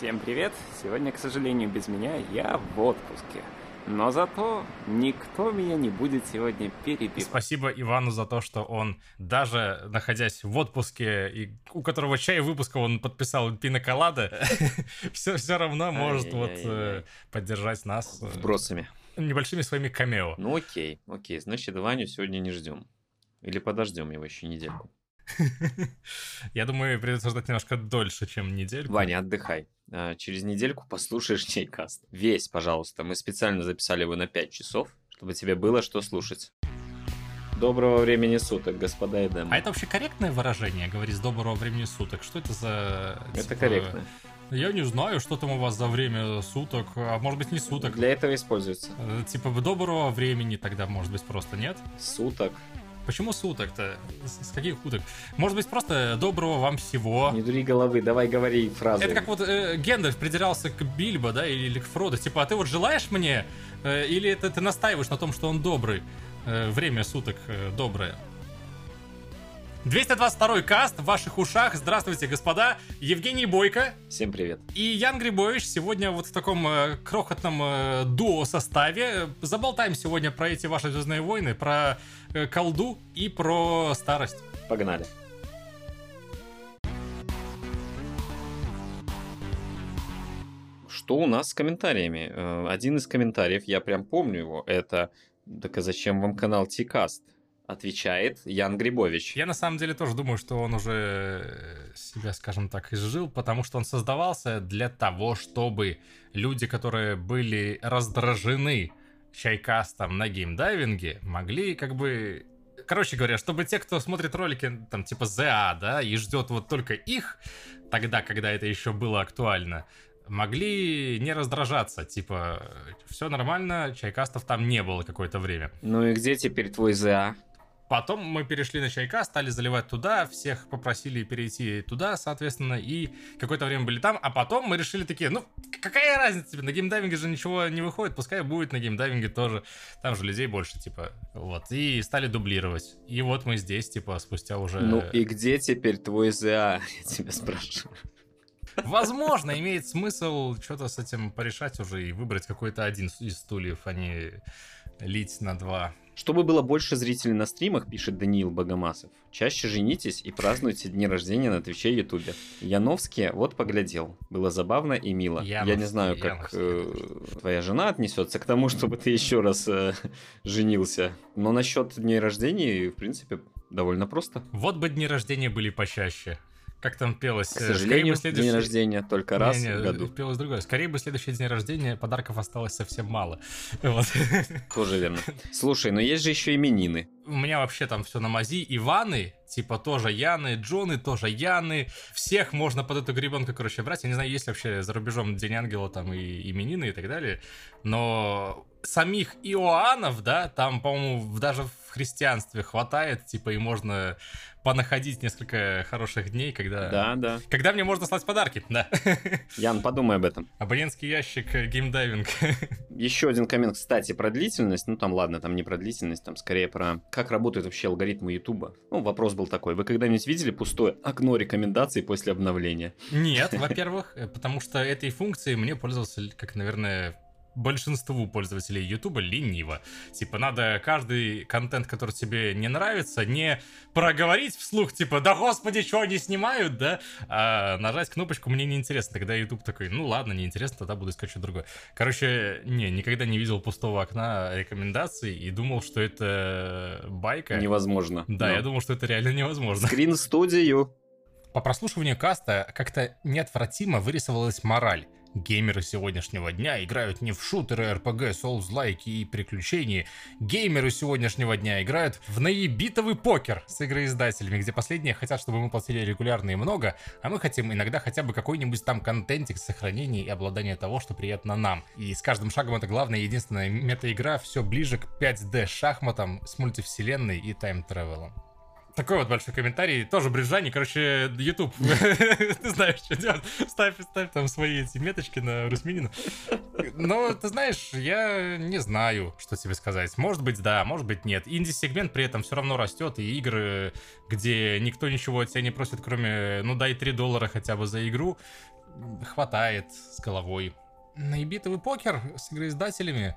Всем привет! Сегодня, к сожалению, без меня я в отпуске. Но зато никто меня не будет сегодня перебивать. Спасибо Ивану за то, что он, даже находясь в отпуске, и у которого чай выпуска он подписал пиноколада, все, все равно может вот э, поддержать нас. э, Вбросами. Небольшими своими камео. Ну окей, окей. Значит, Ваню сегодня не ждем. Или подождем его еще недельку. Я думаю, придется ждать немножко дольше, чем недельку. Ваня, отдыхай. А, Через недельку послушаешь чайкаст. Весь, пожалуйста. Мы специально записали его на 5 часов, чтобы тебе было что слушать. Доброго времени суток, господа и дамы. А это вообще корректное выражение, говорить с доброго времени суток? Что это за... Это типа, корректно. Я не знаю, что там у вас за время суток, а может быть не суток. Для этого используется. Э, Типа доброго времени тогда, может быть, просто нет? Суток. Почему суток-то? С с каких уток? Может быть, просто доброго вам всего. Не дури головы, давай говори фразы. Это как вот э, Гендальф придирался к Бильбо, да, или, или к Фродо. Типа, а ты вот желаешь мне, э, или это ты настаиваешь на том, что он добрый? Э, время суток э, доброе. 222 каст в ваших ушах. Здравствуйте, господа. Евгений Бойко Всем привет. и Ян Грибович сегодня вот в таком э, крохотном э, дуо-составе. Заболтаем сегодня про эти ваши Звездные войны, про э, колду и про старость. Погнали. Что у нас с комментариями? Э, Один из комментариев, я прям помню его, это «Так а зачем вам канал Тикаст?» Отвечает Ян Грибович. Я на самом деле тоже думаю, что он уже э, себя, скажем так, изжил, потому что он создавался для того, чтобы люди, которые были раздражены чайкастом на геймдайвинге, могли как бы... Короче говоря, чтобы те, кто смотрит ролики, там, типа ЗА, да, и ждет вот только их, тогда, когда это еще было актуально, могли не раздражаться, типа, все нормально, чайкастов там не было какое-то время. Ну и где теперь твой ЗА? Потом мы перешли на чайка, стали заливать туда, всех попросили перейти туда, соответственно, и какое-то время были там, а потом мы решили такие, ну, какая разница тебе, на геймдайвинге же ничего не выходит, пускай будет на геймдайвинге тоже, там же людей больше, типа, вот, и стали дублировать. И вот мы здесь, типа, спустя уже... Ну и где теперь твой ЗА? Я тебя спрашиваю. Возможно, имеет смысл что-то с этим порешать уже и выбрать какой-то один из стульев, а не лить на два. Чтобы было больше зрителей на стримах, пишет Даниил Богомасов, чаще женитесь и празднуйте дни рождения на Твиче и Ютубе. Яновские, вот поглядел. Было забавно и мило. Я не знаю, как э, твоя жена отнесется к тому, чтобы ты еще раз э, женился. Но насчет дней рождения, в принципе, довольно просто. Вот бы дни рождения были почаще. Как там пелось? К э, сожалению, бы следующий- день рождения только раз Не-не, в году. Пелось другое. Скорее бы следующий день рождения, подарков осталось совсем мало. Вот. Тоже верно. Слушай, но есть же еще именины. У меня вообще там все на мази. Иваны, типа тоже Яны, Джоны тоже Яны. Всех можно под эту гребенку, короче, брать. Я не знаю, есть ли вообще за рубежом День Ангела там и именины и так далее. Но самих Иоаннов, да, там, по-моему, даже в христианстве хватает, типа, и можно понаходить несколько хороших дней, когда... Да, да. Когда мне можно слать подарки, да. Ян, подумай об этом. Абонентский ящик э, геймдайвинг. Еще один коммент, кстати, про длительность. Ну, там, ладно, там не про длительность, там скорее про как работают вообще алгоритмы Ютуба. Ну, вопрос был такой. Вы когда-нибудь видели пустое окно рекомендаций после обновления? Нет, во-первых, э, потому что этой функцией мне пользовался, как, наверное, большинству пользователей Ютуба лениво. Типа, надо каждый контент, который тебе не нравится, не проговорить вслух, типа, да господи, что они снимают, да? А нажать кнопочку мне неинтересно. Тогда YouTube такой, ну ладно, неинтересно, тогда буду искать что-то другое. Короче, не, никогда не видел пустого окна рекомендаций и думал, что это байка. Невозможно. Да, Но. я думал, что это реально невозможно. Скрин студию. По прослушиванию каста как-то неотвратимо вырисовалась мораль. Геймеры сегодняшнего дня играют не в шутеры, РПГ, соулс-лайки и приключения. Геймеры сегодняшнего дня играют в наебитовый покер с игроиздателями, где последние хотят, чтобы мы платили регулярно и много, а мы хотим иногда хотя бы какой-нибудь там контентик сохранения и обладания того, что приятно нам. И с каждым шагом это главная и единственная мета-игра все ближе к 5D шахматам с мультивселенной и тайм-тревелом. Такой вот большой комментарий, тоже брюзжание, короче, YouTube, ты знаешь, что делать, ставь, ставь там свои эти меточки на Русминина. Но, ты знаешь, я не знаю, что тебе сказать. Может быть, да, может быть, нет. Инди-сегмент при этом все равно растет, и игры, где никто ничего от тебя не просит, кроме, ну, дай 3 доллара хотя бы за игру, хватает с головой. Наибитовый покер с игроиздателями.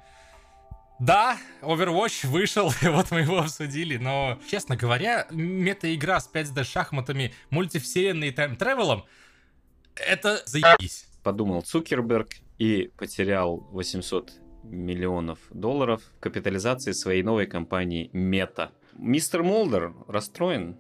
Да, Overwatch вышел, вот мы его обсудили, но, честно говоря, мета-игра с 5D шахматами, мультивселенной и time travel ом, это заебись. Подумал Цукерберг и потерял 800 миллионов долларов в капитализации своей новой компании Мета. Мистер Молдер расстроен.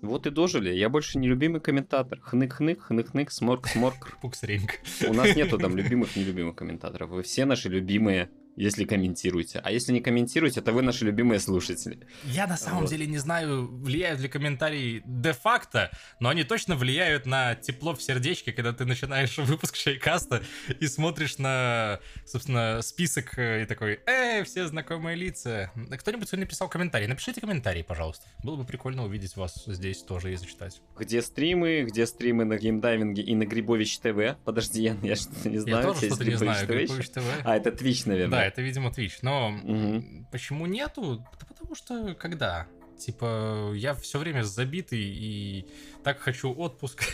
Вот и дожили. Я больше не любимый комментатор. Хнык-хнык, хнык-хнык, сморк-сморк. Пуксринг. У нас нету там любимых, нелюбимых комментаторов. Вы все наши любимые если комментируете. А если не комментируете, то вы наши любимые слушатели. Я на самом вот. деле не знаю, влияют ли комментарии де-факто, но они точно влияют на тепло в сердечке, когда ты начинаешь выпуск Шейкаста и смотришь на, собственно, список э, и такой, эй, все знакомые лица. Кто-нибудь сегодня написал комментарий? Напишите комментарий, пожалуйста. Было бы прикольно увидеть вас здесь тоже и зачитать. Где стримы, где стримы на геймдайвинге и на Грибович ТВ? Подожди, я, я что-то не знаю. Я тоже что-то не знаю. Грибович ТВ. А, это Twitch, наверное. Да, это, видимо, Twitch. Но угу. почему нету? Да потому что когда? Типа, я все время забитый и так хочу отпуск.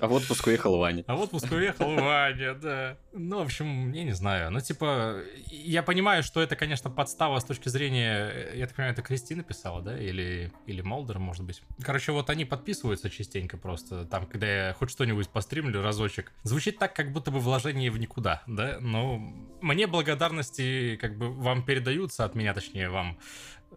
А в отпуск уехал Ваня. А в отпуск уехал Ваня, да. Ну, в общем, я не знаю. Ну, типа, я понимаю, что это, конечно, подстава с точки зрения... Я так понимаю, это Кристина писала, да? Или, или Молдер, может быть. Короче, вот они подписываются частенько просто. Там, когда я хоть что-нибудь постримлю разочек. Звучит так, как будто бы вложение в никуда, да? Но мне благодарности как бы вам передаются, от меня, точнее, вам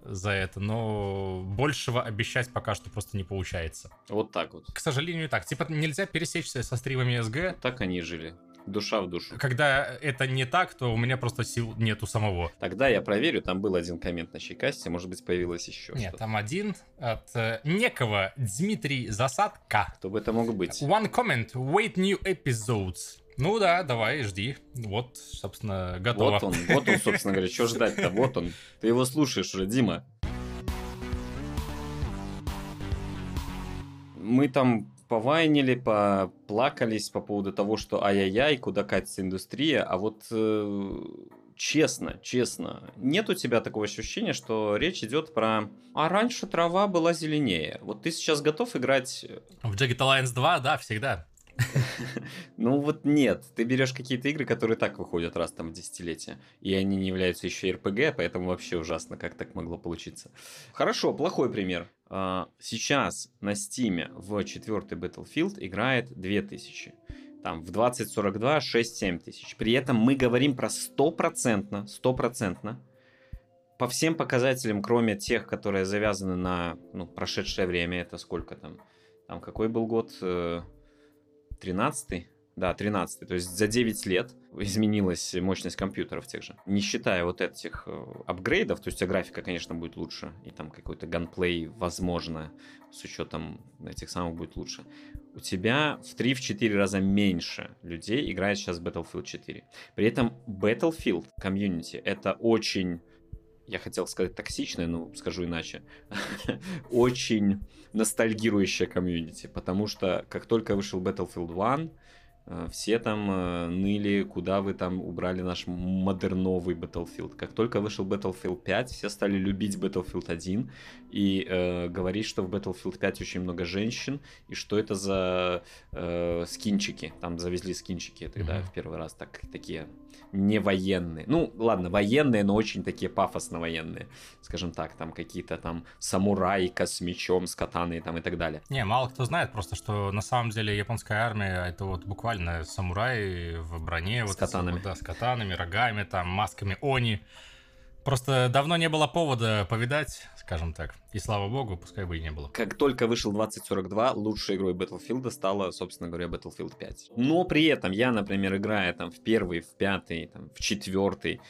за это, но большего обещать пока что просто не получается. Вот так вот. К сожалению, так. Типа нельзя пересечься со стримами СГ. Так они жили. Душа в душу. Когда это не так, то у меня просто сил нету самого. Тогда я проверю, там был один коммент на Чайкасте, может быть, появилось еще Нет, там один от э, некого Дмитрий Засадка. Кто бы это мог быть? One comment, wait new episodes. Ну да, давай, жди. Вот, собственно, готово. Вот он, вот он, собственно говоря, что ждать-то? Вот он. Ты его слушаешь уже, Дима. Мы там повайнили, поплакались по поводу того, что ай-яй-яй, куда катится индустрия, а вот э, честно, честно, нет у тебя такого ощущения, что речь идет про «а раньше трава была зеленее». Вот ты сейчас готов играть... В Jagged Alliance 2, да, всегда. Ну вот нет, ты берешь какие-то игры, которые так выходят раз там в десятилетие, и они не являются еще RPG, поэтому вообще ужасно, как так могло получиться. Хорошо, плохой пример. А, сейчас на Steam в четвертый Battlefield играет 2000 там в 2042 6-7 тысяч. При этом мы говорим про стопроцентно, стопроцентно, по всем показателям, кроме тех, которые завязаны на ну, прошедшее время, это сколько там, там какой был год, э, 13 да, 13 То есть за 9 лет изменилась мощность компьютеров тех же. Не считая вот этих э, апгрейдов, то есть а графика, конечно, будет лучше, и там какой-то ганплей, возможно, с учетом этих самых будет лучше. У тебя в 3-4 раза меньше людей играет сейчас Battlefield 4. При этом Battlefield комьюнити это очень я хотел сказать токсичное, но скажу иначе, очень ностальгирующая комьюнити, потому что как только вышел Battlefield 1, Э, все там э, ныли, куда вы там убрали наш модерновый Battlefield. Как только вышел Battlefield 5, все стали любить Battlefield 1 и э, говорить, что в Battlefield 5 очень много женщин, и что это за э, скинчики. Там завезли скинчики тогда mm-hmm. в первый раз, так, такие не военные. Ну, ладно, военные, но очень такие пафосно военные. Скажем так, там какие-то там самурайка с мечом, с катаной там и так далее. Не, мало кто знает просто, что на самом деле японская армия это вот буквально самураи в броне. С вот катанами. да, с катанами, рогами, там, масками они. Просто давно не было повода повидать, скажем так. И слава богу, пускай бы и не было. Как только вышел 2042, лучшей игрой Battlefield стала, собственно говоря, Battlefield 5. Но при этом я, например, играя там в первый, в пятый, там, в четвертый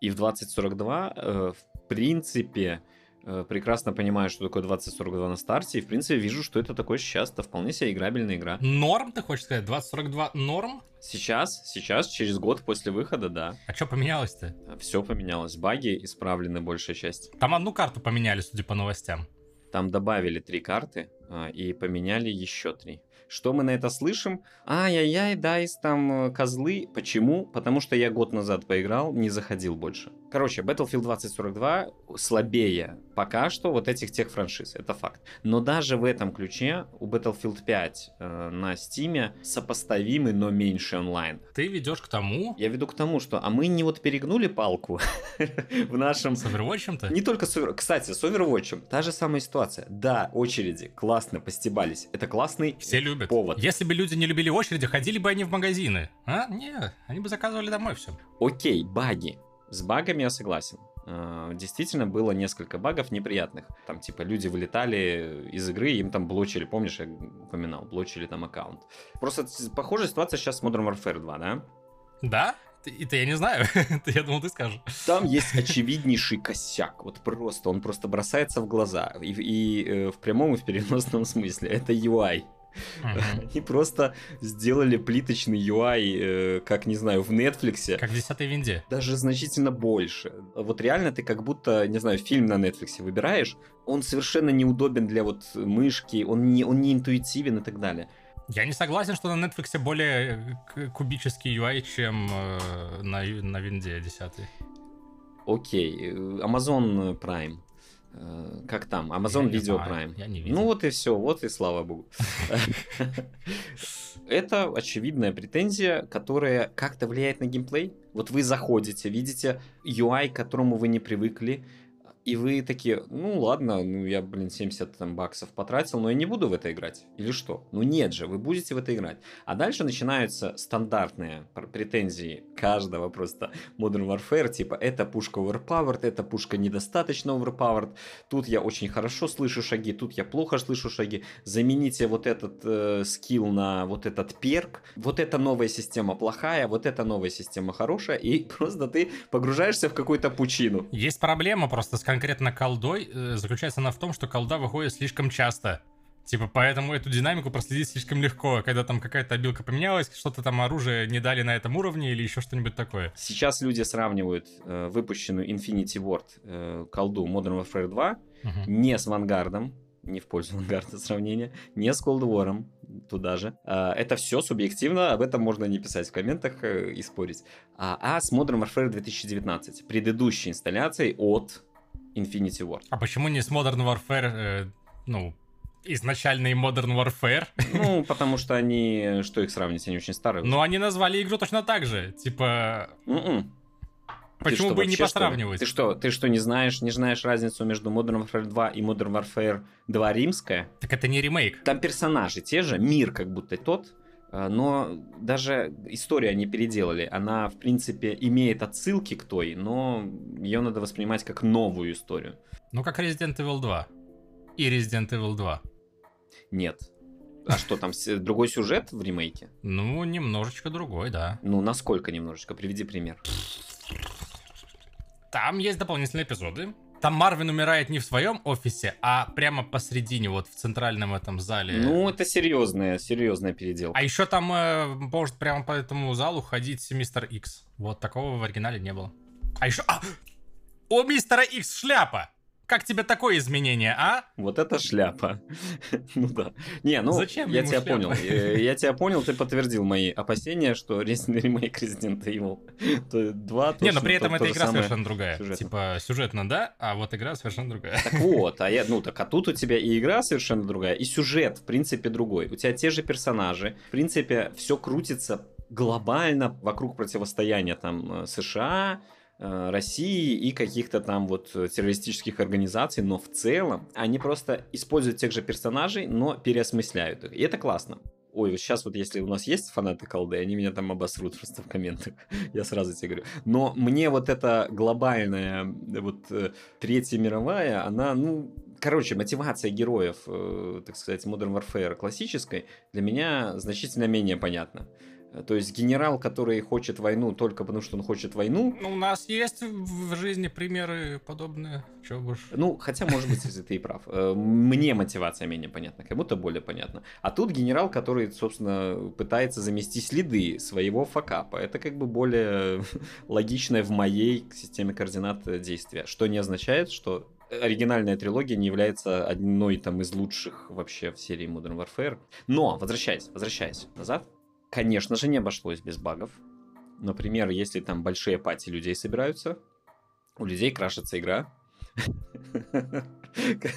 и в 2042, э, в принципе, Э, прекрасно понимаю, что такое 2042 на старте, и в принципе вижу, что это такое сейчас, это вполне себе играбельная игра. Норм, ты хочешь сказать? 2042 норм? Сейчас, сейчас, через год после выхода, да. А что поменялось-то? Все поменялось, баги исправлены большая часть. Там одну карту поменяли, судя по новостям. Там добавили три карты а, и поменяли еще три. Что мы на это слышим? Ай-яй-яй, дайс там э, козлы. Почему? Потому что я год назад поиграл, не заходил больше. Короче, Battlefield 2042 слабее пока что вот этих тех франшиз, это факт. Но даже в этом ключе у Battlefield 5 э, на Steam сопоставимый, но меньше онлайн. Ты ведешь к тому... Я веду к тому, что... А мы не вот перегнули палку в нашем... С Overwatch-то? Не только с. Кстати, с Overwatch та же самая ситуация. Да, очереди классно постебались. Это классный Все любят. повод. Если бы люди не любили очереди, ходили бы они в магазины. А? Нет, они бы заказывали домой все. Окей, баги. С багами я согласен. Э, Действительно, было несколько багов неприятных. Там, типа, люди вылетали из игры, им там блочили, помнишь, я упоминал, блочили там аккаунт. Просто похожая ситуация сейчас с Modern Warfare 2, да? Да? Это я не знаю. Это Я думал, ты скажешь. Там есть очевиднейший косяк. Вот просто, он просто бросается в глаза. И, и, э, в прямом и в переносном смысле. Это UI. Мгм. Они просто сделали плиточный UI, э, как, не знаю, в Netflix. Как в десятой винде. Даже значительно больше. Вот реально ты как будто, не знаю, фильм на Netflix выбираешь, он совершенно неудобен для вот мышки, он не, он не интуитивен и так далее. Я не согласен, что на Netflix более э, кубический UI, чем э, на, на винде 10. Окей, Amazon Prime. Э, Как там? Amazon Я Video Prime. Я не видел. Ну вот и все, вот и слава богу. Это очевидная претензия, которая как-то влияет на геймплей. Вот вы заходите, видите UI, к которому вы не привыкли, и вы такие, ну ладно, ну я, блин, 70 там, баксов потратил, но я не буду в это играть. Или что? Ну нет же, вы будете в это играть. А дальше начинаются стандартные пр- претензии каждого просто Modern Warfare, типа, эта пушка overpowered, эта пушка недостаточно overpowered, тут я очень хорошо слышу шаги, тут я плохо слышу шаги, замените вот этот э, скилл на вот этот перк, вот эта новая система плохая, вот эта новая система хорошая, и просто ты погружаешься в какую-то пучину. Есть проблема просто с конкретно колдой. э, Заключается она в том, что колда выходит слишком часто. Типа, поэтому эту динамику проследить слишком легко, когда там какая-то обилка поменялась, что-то там оружие не дали на этом уровне или еще что-нибудь такое. Сейчас люди сравнивают э, выпущенную Infinity Ward э, колду Modern Warfare 2 Мгм. не с Вангардом, не в пользу Вангарда сравнения, не с Cold War, туда же. А, Это все субъективно, об этом можно не писать в комментах э, и спорить. А, а с Modern Warfare 2019, предыдущей инсталляцией от Infinity Ward. А почему не с Modern Warfare, э, ну, изначальный Modern Warfare? Ну, потому что они, что их сравнить, они очень старые. Но они назвали игру точно так же. Типа, М-м. Ты почему что, бы и не вообще, что посравнивать? Ты что, ты что, не знаешь, не знаешь разницу между Modern Warfare 2 и Modern Warfare 2 римская? Так это не ремейк. Там персонажи те же, мир как будто тот, но даже историю они переделали. Она, в принципе, имеет отсылки к той, но ее надо воспринимать как новую историю. Ну, как Resident Evil 2. И Resident Evil 2. Нет. А что там, другой сюжет в ремейке? Ну, немножечко другой, да. Ну, насколько немножечко? Приведи пример. Там есть дополнительные эпизоды. Там Марвин умирает не в своем офисе, а прямо посредине, вот в центральном этом зале. Ну, это серьезная, серьезная переделка. А еще там э, может прямо по этому залу ходить мистер Икс. Вот такого в оригинале не было. А еще... А! У мистера Икс шляпа! Как тебе такое изменение, а? Вот это шляпа. ну да. Не, ну, Зачем я тебя шляпа? понял. Э, Я тебя понял, ты подтвердил мои опасения, что ремейк Resident Evil 2 не, но при этом то- эта игра совершенно другая. Типа, сюжетно, да, а вот игра совершенно другая. Так вот, а я, ну так, а тут у тебя и игра совершенно другая, и сюжет, в принципе, другой. У тебя те же персонажи, в принципе, все крутится глобально вокруг противостояния там э, США, России и каких-то там вот э, террористических организаций, но в целом они просто используют тех же персонажей, но переосмысляют их. И это классно. Ой, сейчас вот если у нас есть фанаты колды, они меня там обосрут просто в комментах. Я сразу тебе говорю. Но мне вот эта глобальная э, вот э, Третья мировая, она, ну, короче, мотивация героев, э, так сказать, Modern Warfare классической для меня значительно менее понятна. Э, То есть генерал, который хочет войну только потому, что он хочет войну, Ну, у нас есть в жизни примеры подобные. Чё уж. ну, хотя, может быть, если ты и прав. Э, Мне мотивация менее понятна, как будто более понятна. А тут генерал, который, собственно, пытается замести следы своего факапа. Это как бы более логичное в моей системе координат действия. Что не означает, что оригинальная трилогия не является одной там из лучших вообще в серии Modern Warfare. Но, возвращаясь, возвращаясь назад, конечно же, не обошлось без багов. Например, если там большие пати людей собираются, у людей крашится игра.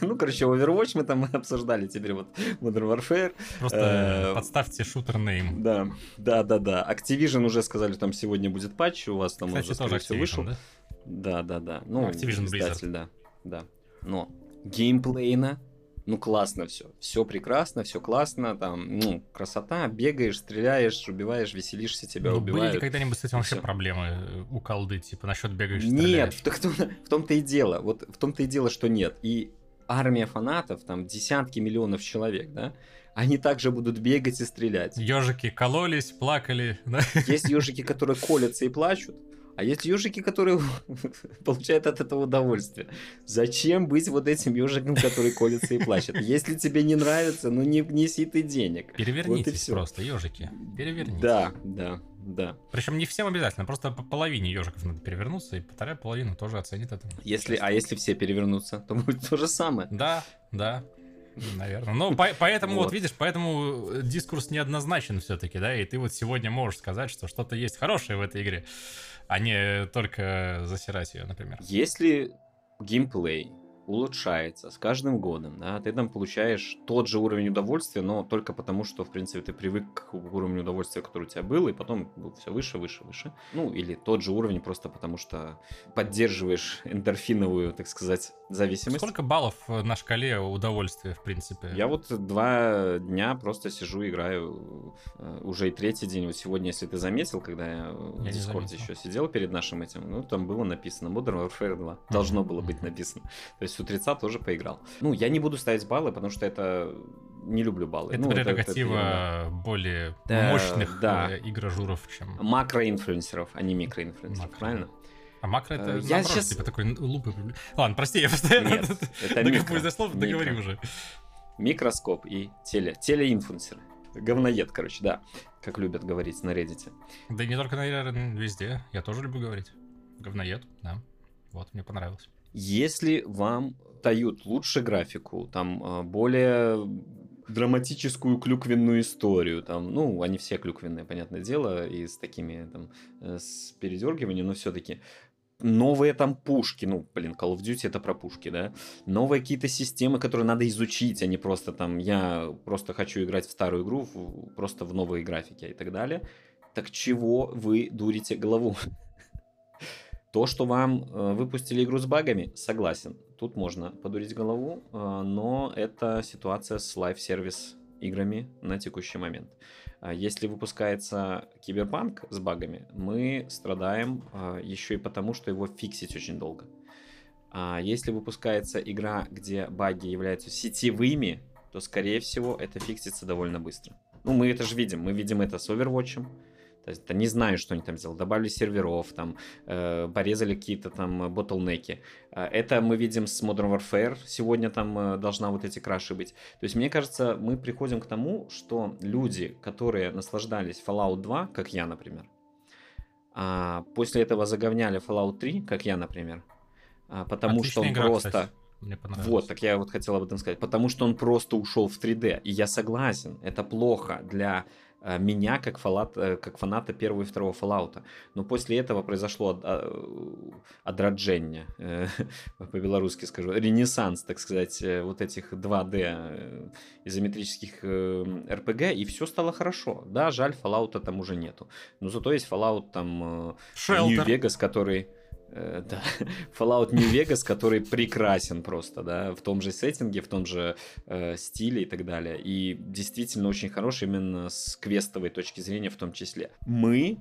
Ну, короче, Overwatch мы там обсуждали, теперь вот Modern Warfare. Просто Э, подставьте шутер нейм. Да, да, да, да. Activision уже сказали, там сегодня будет патч, у вас там Кстати, уже, тоже Activision, вышел. да? Да, да, да. Ну, Activision издатель, да, да. Но геймплейно, ну, классно все. Все прекрасно, все классно, там, ну, красота, бегаешь, стреляешь, убиваешь, веселишься, тебя Ну, были ли убивают. когда-нибудь с этим вообще всё. проблемы э, у колды, типа насчет бегаешь, Нет, стреляешь? так том- в том-то и дело. Вот в том-то и дело, что нет. И армия фанатов, там десятки миллионов человек, да, они также будут бегать и стрелять. Ежики кололись, плакали, да? Есть ежики, которые колятся и плачут, а есть ежики, которые получают от этого удовольствие. Зачем быть вот этим ежиком, который колется и плачет? Если тебе не нравится, ну не неси ты денег. Перевернитесь всё. просто, ежики. Перевернитесь. Да, да, да. Причем не всем обязательно, просто по половине ежиков надо перевернуться, и вторая половина тоже оценит это. Если, а если все перевернутся, то будет то же самое. Да, да, наверное. Ну, по- поэтому, вот. Вот. видишь, поэтому э, дискурс неоднозначен все-таки, да, и ты вот сегодня можешь сказать, что что-то есть хорошее в этой игре, а не только засирать ее, например. Если геймплей улучшается с каждым годом, да, ты там получаешь тот же уровень удовольствия, но только потому, что, в принципе, ты привык к уровню удовольствия, который у тебя был, и потом был все выше, выше, выше. Ну, или тот же уровень просто потому, что поддерживаешь эндорфиновую, так сказать, зависимость. Сколько баллов на шкале удовольствия, в принципе? Я вот два дня просто сижу, играю э, уже и третий день. Вот сегодня, если ты заметил, когда я в Я не Дискорде еще сидел перед нашим этим, ну, там было написано Modern Warfare 2. Должно было быть написано. То есть с утреца тоже поиграл. Ну, я не буду ставить баллы, потому что это... Не люблю баллы. Это Ну, прерогатива ерунда. более Да, мощных да. э, игражуров, чем... Макроинфлюенсеров, а не микроинфлюенсеров, Макро. правильно? А макро это Э, я наоборот, щас- типа такой лупы. Ладно, прости, я постоянно Нет, это микро. до слов, договори Микро. уже. Микроскоп и теле. Телеинфлюенсеры. Говноед, короче, да. Как любят говорить на Reddit. Да и не только, наверное, везде. Я тоже люблю говорить. Говноед, да. Вот, мне понравилось. Если вам дают лучше графику, там э, более драматическую клюквенную историю, там, ну, они все клюквенные, понятное дело, и с такими там э, с передергиванием, но все-таки новые там пушки, ну, блин, Call of Duty это про пушки, да, новые какие-то системы, которые надо изучить, а не просто там, я просто хочу играть в старую игру, просто в новые графики и так далее. Так чего вы дурите голову? То, что вам э, выпустили игру с багами, согласен. Тут можно подурить голову, э, но это ситуация с live service играми на текущий момент. А Если выпускается киберпанк с багами, мы страдаем э, еще и потому, что его фиксить очень долго. А если выпускается игра, где баги являются сетевыми, то, скорее всего, это фиксится довольно быстро. Ну, мы это же видим. Мы видим это с Overwatch. То есть, не знаю, что они там сделали. Добавили серверов, там, э, порезали какие-то там ботлнеки. Это мы видим с Modern Warfare. Сегодня там э, должна вот эти краши быть. То есть, мне кажется, мы приходим к тому, что люди, которые наслаждались Fallout 2, как я, например, а после этого заговняли Fallout 3, как я, например, а, потому что Отличная он игра, просто... кстати. Мне понравилось. Вот, так я вот хотел об этом сказать. Потому что он просто ушел в 3D. И я согласен, это плохо для э, меня, как, фалат, э, как фаната первого и второго Fallout. Но после этого произошло от- а, э, по-белорусски скажу, ренессанс, так сказать, э, вот этих 2D э, изометрических э, RPG, и все стало хорошо. Да, жаль, Fallout там уже нету. Но зато есть Fallout там... э, Шелтер. Нью-Вегас, который... э, да, Fallout New Vegas, который прекрасен просто, да, в том же сеттинге, в том же э, стиле и так далее. И действительно очень хороший именно с квестовой точки зрения в том числе. Мы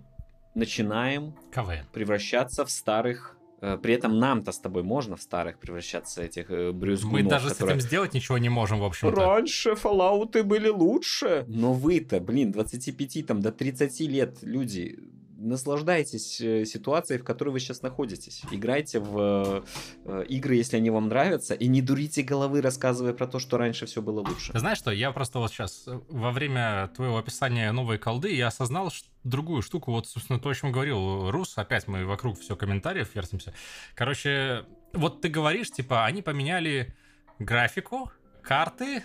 начинаем КВН. превращаться в старых... э, при этом нам-то с тобой можно в старых превращаться этих э, брюзгунов, Мы даже с которые- этим сделать ничего не можем, в общем-то. Раньше Fallout были лучше. Но вы-то, блин, 25 там, до 30 лет люди, наслаждайтесь э, ситуацией, в которой вы сейчас находитесь. Играйте в э, игры, если они вам нравятся, и не дурите головы, рассказывая про то, что раньше все было лучше. Знаешь что, я просто вот сейчас во время твоего описания новой колды я осознал ш- другую штуку, вот, собственно, то, о чем говорил Рус, опять мы вокруг все комментариев вертимся. Короче, вот ты говоришь, типа, они поменяли графику, карты,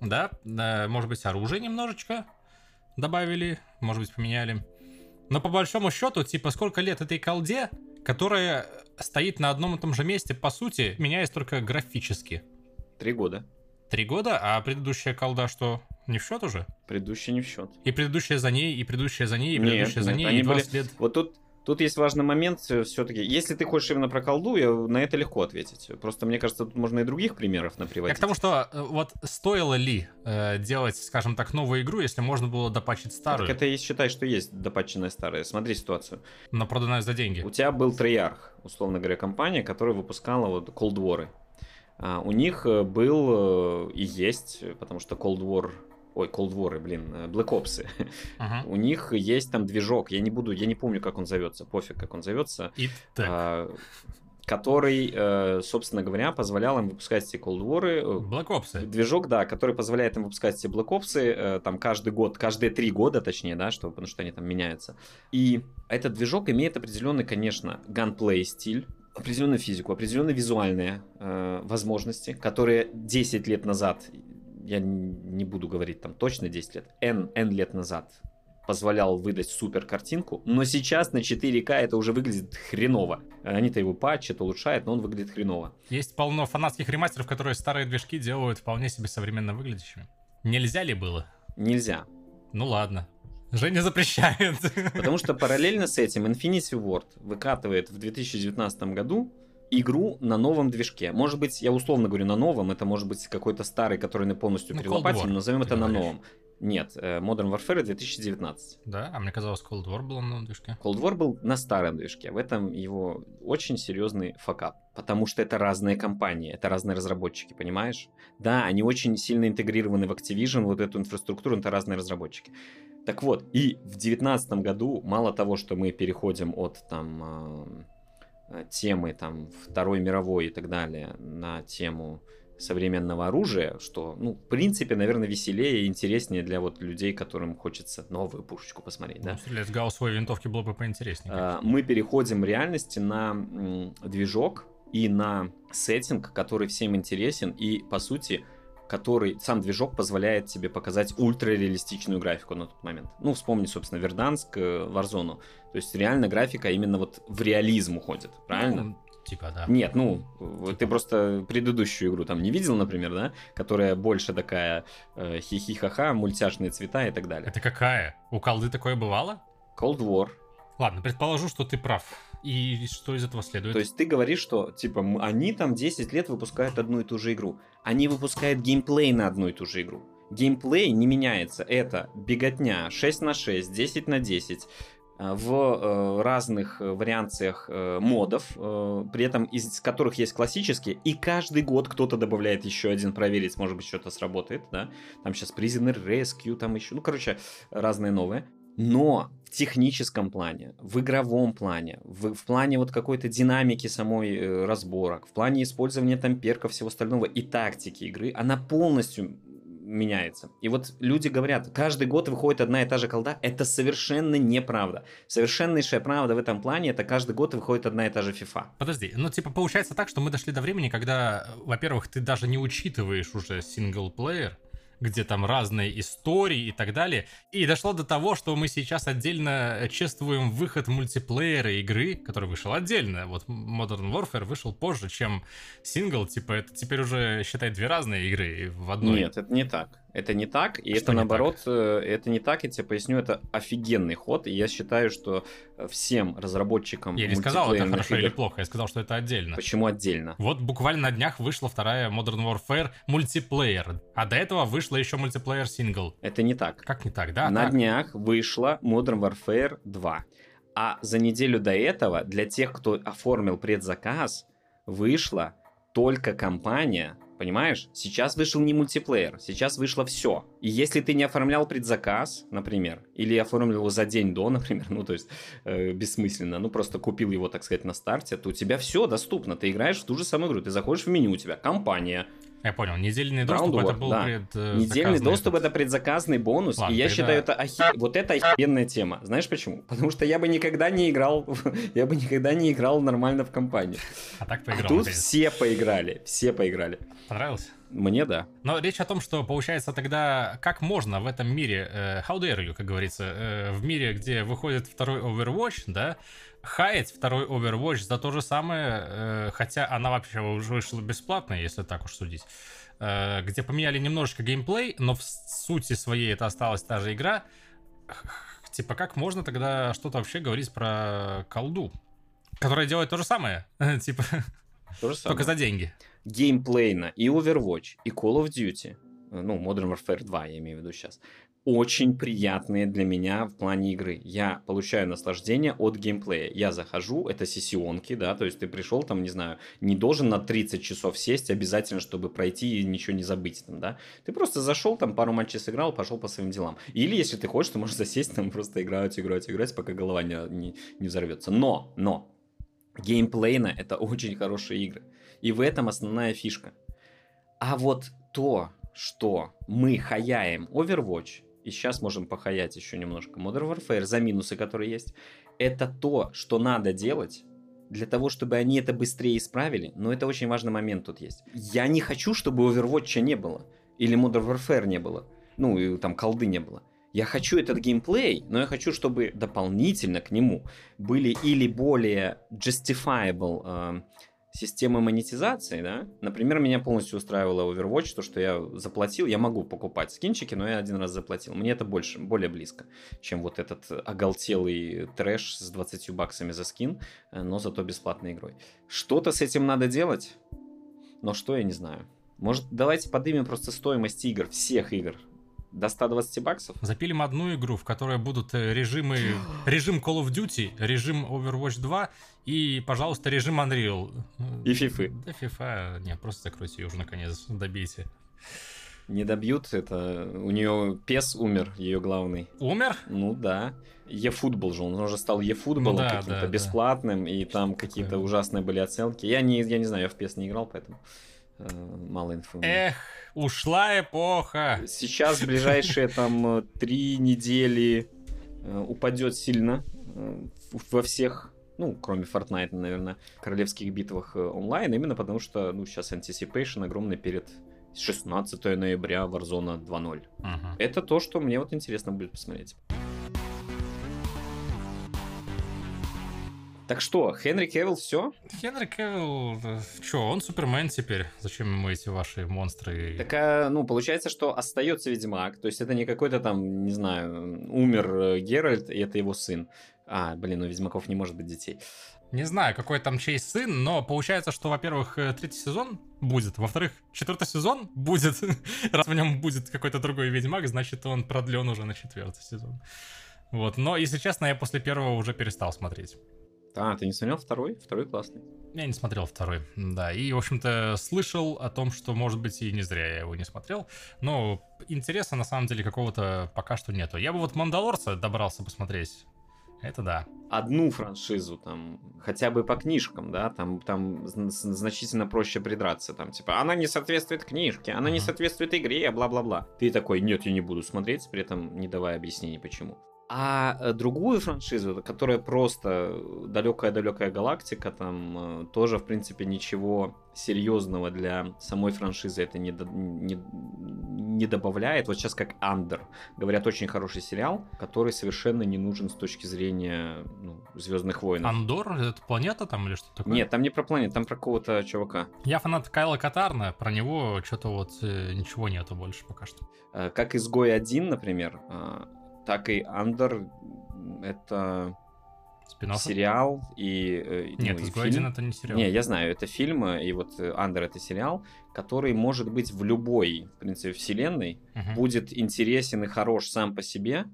да, может быть, оружие немножечко добавили, может быть, поменяли. Но по большому счету, типа, сколько лет этой колде, которая стоит на одном и том же месте, по сути, меняясь только графически. Три года. Три года, а предыдущая колда что, не в счет уже? Предыдущая не в счет. И предыдущая за ней, и предыдущая за ней, и предыдущая Нет, за ней, и 20 были- лет. Вот тут, тут есть важный момент все-таки. Если ты хочешь именно про колду, я, на это легко ответить. Просто мне кажется, тут можно и других примеров Я наприводить. к тому, что э, вот стоило ли э, делать, скажем так, новую игру, если можно было допачить старую, Так это и считай, что есть допатченная старая. Смотри ситуацию. но проданную за деньги? У тебя был Treyarch, условно говоря, компания, которая выпускала вот Cold War. А, у них э, был э, и есть, потому что Cold War... Ой, Cold War, блин, э, Black Ops. Ага. У них есть там движок, я не буду, я не помню, как он зовется, пофиг, как он зовется. А, который, э, собственно говоря, позволял им выпускать эти Cold War. э, Black Ops. Движок, да, который позволяет им выпускать эти Black Ops там каждый год, каждые три года, точнее, да, что, потому что они там меняются. И этот движок имеет определенный, конечно, ганплей стиль, определенную физику, определенные визуальные э, возможности, которые 10 лет назад, я не буду говорить там точно 10 лет, N, N лет назад позволял выдать супер картинку, но сейчас на 4К это уже выглядит хреново. Они-то его патчат, улучшают, но он выглядит хреново. Есть полно фанатских ремастеров, которые старые движки делают вполне себе современно выглядящими. Нельзя ли было? Нельзя. Ну ладно. Женя запрещает. Потому что параллельно с этим Infinity Ward выкатывает в 2019 году игру на новом движке. Может быть, я условно говорю на новом, это может быть какой-то старый, который полностью Ну, War, назовем это на говоришь. новом. Нет, э, Modern Warfare 2019. Да, а мне казалось, Cold War был на новом движке. Cold War был на старом движке. В этом его очень серьезный факап. Потому что это разные компании, это разные разработчики, понимаешь? Да, они очень сильно интегрированы в Activision, вот эту инфраструктуру, это разные разработчики. Так вот, и в 2019 году, мало того, что мы переходим от там э, темы там Второй мировой и так далее на тему современного оружия, что, ну, в принципе, наверное, веселее и интереснее для вот людей, которым хочется новую пушечку посмотреть, да? Ну, стрелять гаусовой винтовки было бы поинтереснее. А, мы переходим в реальности на движок и на сеттинг, который всем интересен и, по сути, который сам движок позволяет тебе показать ультрареалистичную графику на тот момент. Ну, вспомни, собственно, Верданск, э, Warzone. То есть реально графика именно вот в реализм уходит, правильно? Ну, типа, да. Нет, ну, вот ты просто предыдущую игру там не видел, например, да? Которая больше такая э, хихи-ха-ха, мультяшные цвета и так далее. Это какая? У колды такое бывало? Cold War, Ладно, предположу, что ты прав. И что из этого следует? То есть ты говоришь, что типа они там 10 лет выпускают одну и ту же игру. Они выпускают геймплей на одну и ту же игру. Геймплей не меняется. Это беготня 6 на 6, 10 на 10 э, в э, разных э, вариациях модов, при этом из которых есть классические, и каждый год кто-то добавляет еще один проверить, может быть, что-то сработает, да. Там сейчас Prisoner Rescue, там еще, ну, короче, разные новые. Но в техническом плане, в игровом плане, в, в плане вот какой-то динамики самой э, разборок, в плане использования там перков, всего остального и тактики игры, она полностью меняется. И вот люди говорят, каждый год выходит одна и та же колда. Это совершенно неправда. Совершеннейшая правда в этом плане, это каждый год выходит одна и та же FIFA. Подожди, ну типа получается так, что мы дошли до времени, когда, э, во-первых, ты даже не учитываешь уже синглплеер, где там разные истории и так далее. И дошло до того, что мы сейчас отдельно чествуем выход мультиплеера игры, который вышел отдельно. Вот Modern Warfare вышел позже, чем сингл. Типа это теперь уже, считай, две разные игры в одной. Нет, это не так. Это не так, и Что это наоборот, э, это не так, я тебе поясню, это офигенный ход, и я считаю, что э, всем разработчикам Я не сказал, это хорошо или игр- плохо, я сказал, что это отдельно. Почему отдельно? Вот буквально на днях вышла вторая Modern Warfare мультиплеер, а до этого вышла еще мультиплеер сингл. Это не так. Как не так, да? На Так. днях вышла Modern Warfare 2. А за неделю до этого для тех, кто оформил предзаказ, вышла только компания. Понимаешь? Сейчас вышел не мультиплеер, сейчас вышло все. И если ты не оформлял предзаказ, например, или оформил его за день до, например, ну то есть э, бессмысленно, ну просто купил его, так сказать, на старте, то у тебя все доступно. Ты играешь в ту же самую игру, ты заходишь в меню, у тебя компания, Я понял, недельный доступ Ground это был да. пред... э, Недельный доступ этот. это предзаказный бонус, Ладно, и я тогда- считаю это охе- вот это охеренная тема. Знаешь почему? Потому что я бы никогда не играл, я бы никогда не играл нормально в компанию. А так А поиграл. тут наконец. все поиграли, все поиграли. Понравилось? Мне да. Но речь о том, что получается тогда, как можно в этом мире, э, how dare you, как говорится, э, в мире, где выходит второй Overwatch, да, хаять второй Overwatch за то же самое, э, хотя она вообще уже вышла бесплатно, если так уж судить, э, где поменяли немножечко геймплей, но в сути своей это осталась та же игра. Типа, как можно тогда что-то вообще говорить про колду, которая делает то же самое, типа, То же самое. только за деньги. геймплейно и Overwatch, и Call of Duty, ну, Modern Warfare 2, я имею в виду сейчас, очень приятные для меня в плане игры. Я получаю наслаждение от геймплея. Я захожу, это сессионки, да, то есть ты пришел там, не знаю, не должен на 30 часов сесть обязательно, чтобы пройти и ничего не забыть там, да. Ты просто зашел, там пару матчей сыграл, пошел по своим делам. Или если ты хочешь, ты можешь засесть там просто играть, играть, играть, пока голова не, не, не взорвется. Но, но, геймплейно это очень хорошие игры. И в этом основная фишка. А вот то, что мы хаяем Overwatch, и сейчас можем похаять еще немножко Modern Warfare за минусы, которые есть, это то, что надо делать для того, чтобы они это быстрее исправили, но это очень важный момент тут есть. Я не хочу, чтобы Overwatch не было, или Modern Warfare не было, ну, и там колды не было. Я хочу этот геймплей, но я хочу, чтобы дополнительно к нему были или более justifiable э, системы монетизации, да. Например, меня полностью устраивало Overwatch, то, что я заплатил, я могу покупать скинчики, но я один раз заплатил. Мне это больше, более близко, чем вот этот оголтелый трэш с 20 баксами за скин, э, но зато бесплатной игрой. Что-то с этим надо делать, но что, я не знаю. Может, давайте поднимем просто стоимость игр, всех игр, до 120 баксов? Запилим одну игру, в которой будут э, режимы, режим Call of Duty, режим Overwatch 2 и, пожалуйста, режим Unreal. И FIFA. Да, FIFA, не, просто закройте ее уже наконец, добейте. Не добьют, это у нее пес умер, ее главный. Умер? Ну да. Е-футбол же, он уже стал Е-футболом Ну да, каким-то да, бесплатным, и там какие-то ужасные были оценки. Я не, я не знаю, я в пес не играл, поэтому э, мало инфы. Эх, ушла эпоха. Сейчас в ближайшие там э, три недели э, упадет сильно э, во всех, ну, кроме Fortnite, наверное, королевских битвах э, онлайн, именно потому что, ну, сейчас Anticipation огромный перед 16 ноября Warzone 2.0. Мгм. Это то, что мне вот интересно будет посмотреть. Так что, Хенри Кевилл все? Хенри Кевилл, э, чё, он Супермен теперь. Зачем ему эти ваши монстры? Так, а, ну, получается, что остается Ведьмак, то есть это не какой-то там, не знаю, умер э, Геральт, и это его сын. А, блин, у Ведьмаков не может быть детей. Не знаю, какой там чей сын, но получается, что, во-первых, э, третий сезон будет, во-вторых, четвертый сезон будет. Раз в нем будет какой-то другой Ведьмак, значит, он продлен уже на четвертый сезон. Вот, но, если честно, я после первого уже перестал смотреть. А, ты не смотрел второй? Второй классный. Я не смотрел второй, да, и, в общем-то, слышал о том, что, может быть, и не зря я его не смотрел, но интереса, на самом деле, какого-то пока что нету. Я бы вот «Мандалорца» добрался посмотреть, это да. Одну франшизу там, хотя бы по книжкам, да, там, там значительно проще придраться, там, типа, она не соответствует книжке, она не соответствует игре, бла-бла-бла. Ты такой, нет, я не буду смотреть, при этом не давая объяснений, почему. А э, другую франшизу, которая просто далекая-далекая галактика, там э, тоже, в принципе, ничего серьезного для самой франшизы это не, до- не, не добавляет. Вот сейчас как Андер. Говорят, очень хороший сериал, который совершенно не нужен с точки зрения ну, Звездных войн. Андор, это планета там или что такое? Нет, там не про планету, там про какого-то чувака. Я фанат Кайла Катарна, про него что-то вот э, ничего нету больше пока что. Э, Как изгой 1, например, э, так и Андер это спин сериал и, э, ну, Нет, и «Изгой фильм. один» это не сериал. Не, я знаю, это фильм, э, и вот э, Андер это сериал, который может быть в любой, в принципе, вселенной, Мгм. будет интересен и хорош сам по себе,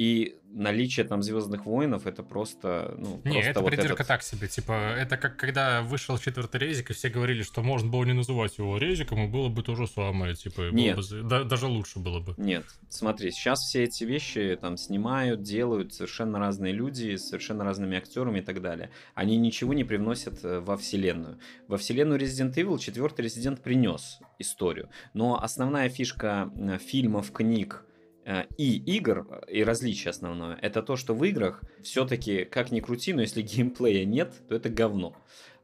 и наличие там Звездных воинов это просто, ну, Не, просто это вот придирка этот- так себе. Типа, это как когда вышел четвертый резик, и все говорили, что можно было не называть его резиком, и было бы то же самое. Типа, Нет. бы да- даже лучше было бы. Нет, смотри, сейчас все эти вещи там снимают, делают совершенно разные люди, с совершенно разными актерами и так далее. Они ничего не привносят э, во вселенную. Во вселенную Resident Evil четвертый Resident принес историю, но основная фишка э, фильмов, книг и игр, э, и различие основное, это то, что в играх все-таки, как ни крути, но если геймплея нет, то это говно.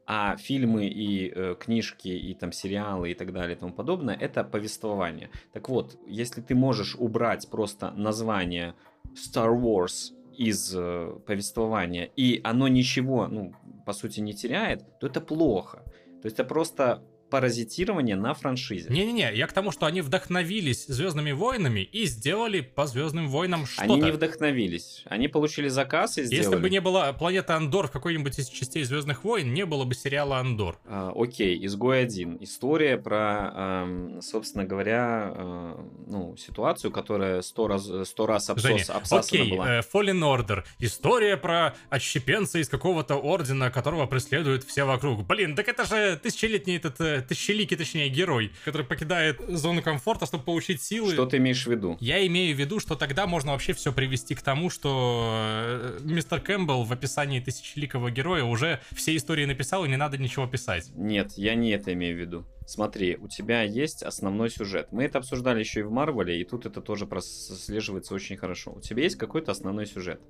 А фильмы и э, книжки, и там сериалы и так далее и тому подобное, это повествование. Так вот, если ты можешь убрать просто название Star Wars из э, повествования, и оно ничего, ну, по сути, не теряет, то это плохо. То есть это просто паразитирование на франшизе. Не-не-не, я к тому, что они вдохновились Звездными войнами и сделали по Звездным войнам что-то. Они не вдохновились. Они получили заказ и сделали. Если бы не была планета Андор в какой-нибудь из частей Звездных войн, не было бы сериала Андор. А, окей, изгой один. История про, эм, собственно говоря, э, ну, ситуацию, которая сто раз, сто раз обсос, Женя, обсасана окей, была. Э, Fallen Order. История про отщепенца из какого-то ордена, которого преследуют все вокруг. Блин, так это же тысячелетний этот э, тысячеликий, точнее, герой, который покидает зону комфорта, чтобы получить силы. Что ты имеешь в виду? Я имею в виду, что тогда можно вообще все привести к тому, что э, мистер Кэмпбелл в описании тысячеликого героя уже все истории написал, и не надо ничего писать. Нет, я не это имею в виду. Смотри, у тебя есть основной сюжет. Мы это обсуждали еще и в Марвеле, и тут это тоже прослеживается очень хорошо. У тебя есть какой-то основной сюжет.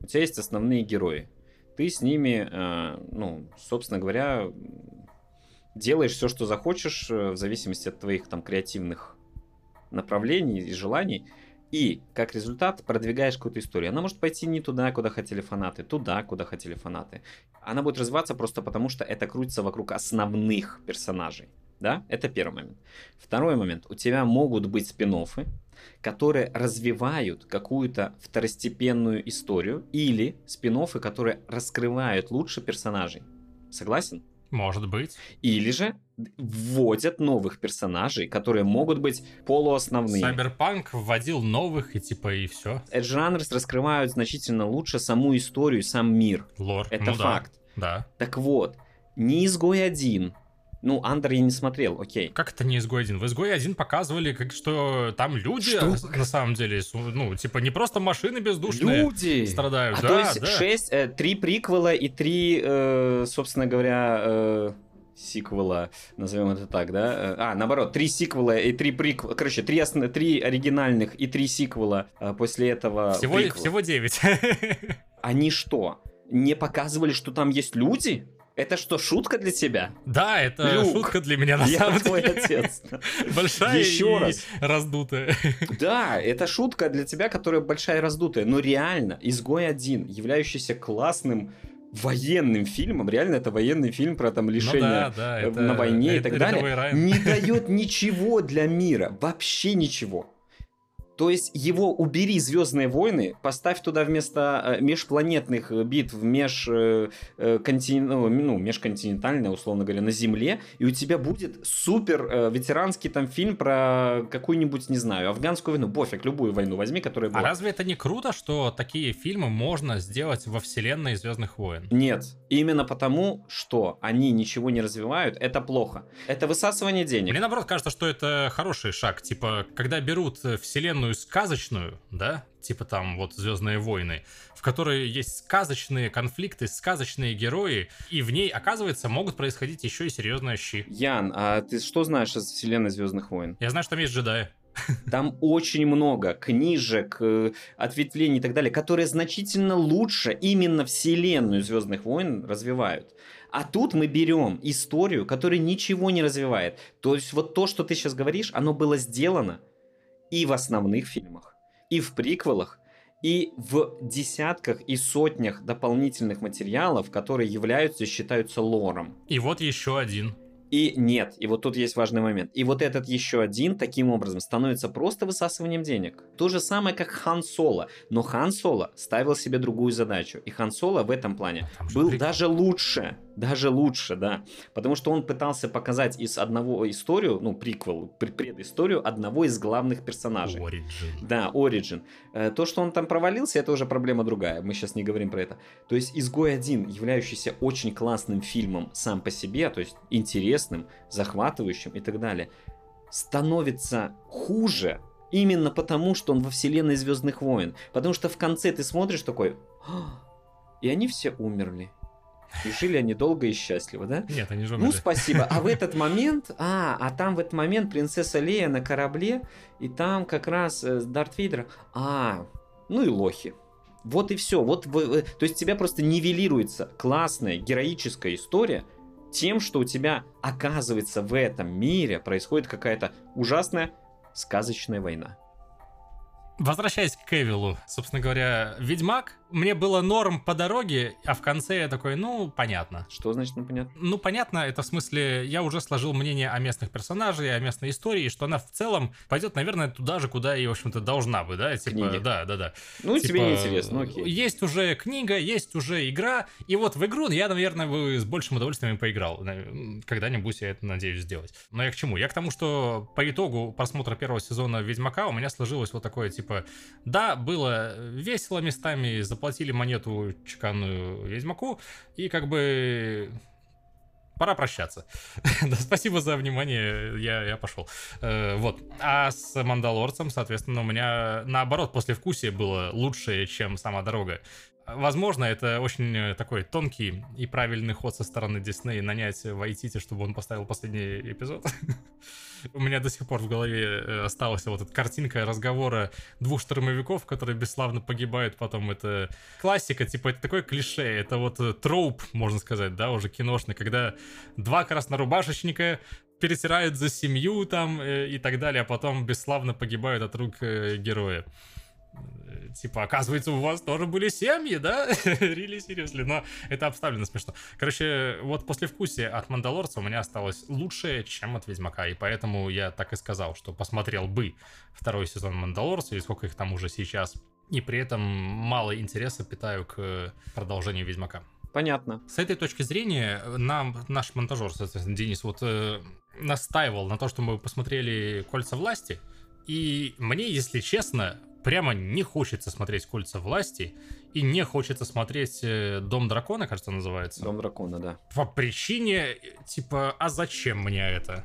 У тебя есть основные герои. Ты с ними, э, ну, собственно говоря, делаешь все, что захочешь, э, в зависимости от твоих там креативных направлений и желаний, и как результат продвигаешь какую-то историю. Она может пойти не туда, куда хотели фанаты, туда, куда хотели фанаты. Она будет развиваться просто потому, что это крутится вокруг основных персонажей. Да, это первый момент. Второй момент. У тебя могут быть спин которые развивают какую-то второстепенную историю или спин которые раскрывают лучше персонажей. Согласен? Может быть. Или же вводят новых персонажей, которые могут быть полуосновными. Cyberpunk вводил новых и типа и все. Runners раскрывают значительно лучше саму историю, сам мир. Лор. Это ну, факт. Да. Так вот, не изгой один, ну, Андер я не смотрел, окей. Как это не изгой один? В изгой один показывали, как, что там люди что? на самом деле, ну, типа не просто машины бездушные люди. страдают. А да, то есть да. шесть, э, три приквела и три, э, собственно говоря, э, сиквела, назовем это так, да? Э, а, наоборот, три сиквела и три приквела. Короче, три, основ... три оригинальных и три сиквела а после этого. Всего, всего девять. Они что? Не показывали, что там есть люди? Это что, шутка для тебя? Да, это Люк, шутка для меня на я самом твой деле. отец. Большая Еще и раз. раздутая. Да, это шутка для тебя, которая большая и раздутая. Но реально, «Изгой один», являющийся классным военным фильмом, реально это военный фильм про там лишение ну да, да, э, это, на войне это, и так далее, не дает ничего для мира, вообще ничего. То есть его убери Звездные войны, поставь туда вместо э, межпланетных битв меж, э, э, контин... ну, ну, межконтинентальное, условно говоря, на Земле, и у тебя будет супер ветеранский там фильм про какую-нибудь, не знаю, афганскую войну, пофиг, любую войну возьми, которая была. А разве это не круто, что такие фильмы можно сделать во вселенной Звездных войн? Нет, именно потому, что они ничего не развивают, это плохо. Это высасывание денег. Мне наоборот кажется, что это хороший шаг. Типа, когда берут вселенную сказочную, да, типа там вот Звездные войны, в которой есть сказочные конфликты, сказочные герои, и в ней, оказывается, могут происходить еще и серьезные щи. Ян, а ты что знаешь о вселенной Звездных войн? Я знаю, что там есть джедаи. Там очень много книжек, э, ответвлений и так далее, которые значительно лучше именно вселенную Звездных войн развивают. А тут мы берем историю, которая ничего не развивает. То есть вот то, что ты сейчас говоришь, оно было сделано и в основных фильмах, и в приквелах, и в десятках и сотнях дополнительных материалов, которые являются и считаются лором. И вот еще один. И нет, и вот тут есть важный момент. И вот этот еще один таким образом становится просто высасыванием денег. То же самое, как Хан Соло. Но Хан Соло ставил себе другую задачу. И Хан Соло в этом плане Там же был прикол. даже лучше. Даже лучше, да. Потому что он пытался показать из одного историю, ну, приквел, пред- предысторию одного из главных персонажей. Origin. Да, Origin. Э, То, что он там провалился, это уже проблема другая. Мы сейчас не говорим про это. То есть «Изгой один», являющийся очень классным фильмом сам по себе, то есть интересным, захватывающим и так далее, становится хуже именно потому, что он во вселенной Звездных войн. Потому что в конце ты смотришь такой, «А, и они все умерли. И жили они долго и счастливо, да? Нет, они же Ну, спасибо. А в этот момент, а, а там в этот момент принцесса Лея на корабле, и там как раз э, Дарт Вейдер. А, ну и лохи. Вот и все. Вот, то есть тебя просто нивелируется классная героическая история тем, что у тебя, оказывается, в этом мире происходит какая-то ужасная сказочная война. Возвращаясь к Эвилу, собственно говоря, Ведьмак мне было норм по дороге, а в конце я такой, ну, понятно. Что значит, ну, понятно? Ну, понятно, это в смысле, я уже сложил мнение о местных персонажах, о местной истории, что она в целом пойдет, наверное, туда же, куда и, в общем-то, должна бы, да? Типа, Книги. Да, да, да. Ну, Типа, тебе не интересно, окей. Есть уже книга, есть уже игра, и вот в игру я, наверное, бы с большим удовольствием поиграл. Когда-нибудь я это надеюсь сделать. Но я к чему? Я к тому, что по итогу просмотра первого сезона Ведьмака у меня сложилось вот такое, типа, да, было весело местами, заплатили монету чеканную Ведьмаку, и как бы пора прощаться. спасибо за внимание, я, я пошел. Э, вот. А с Мандалорцем, соответственно, у меня наоборот послевкусие было лучшее, чем сама дорога. Возможно, это очень э, такой тонкий и правильный ход со стороны Дисней нанять Вайтити, чтобы он поставил последний эпизод. У меня до сих пор в голове э, осталась вот эта картинка разговора двух штурмовиков, которые бесславно погибают потом. Это классика, типа это такое клише, это вот э, троуп, можно сказать, да, уже киношный, когда два краснорубашечника перетирают за семью там и так далее, а потом бесславно погибают от рук героя. Э, Типа, оказывается, у вас тоже были семьи, да? Really seriously, но это обставлено смешно. Короче, вот послевкусие от Мандалорца у меня осталось лучшее, чем от Ведьмака, и поэтому я так и сказал, что посмотрел бы второй сезон Мандалорца, или сколько их там уже сейчас, и при этом мало интереса питаю к продолжению Ведьмака. Понятно. С этой точки зрения нам наш монтажер, соответственно, Денис, вот э, настаивал на то, что мы посмотрели «Кольца власти», и мне, если честно, прямо не хочется смотреть «Кольца власти», и не хочется смотреть э, «Дом дракона», кажется, называется. Дом дракона, да. По причине, типа, а зачем мне это?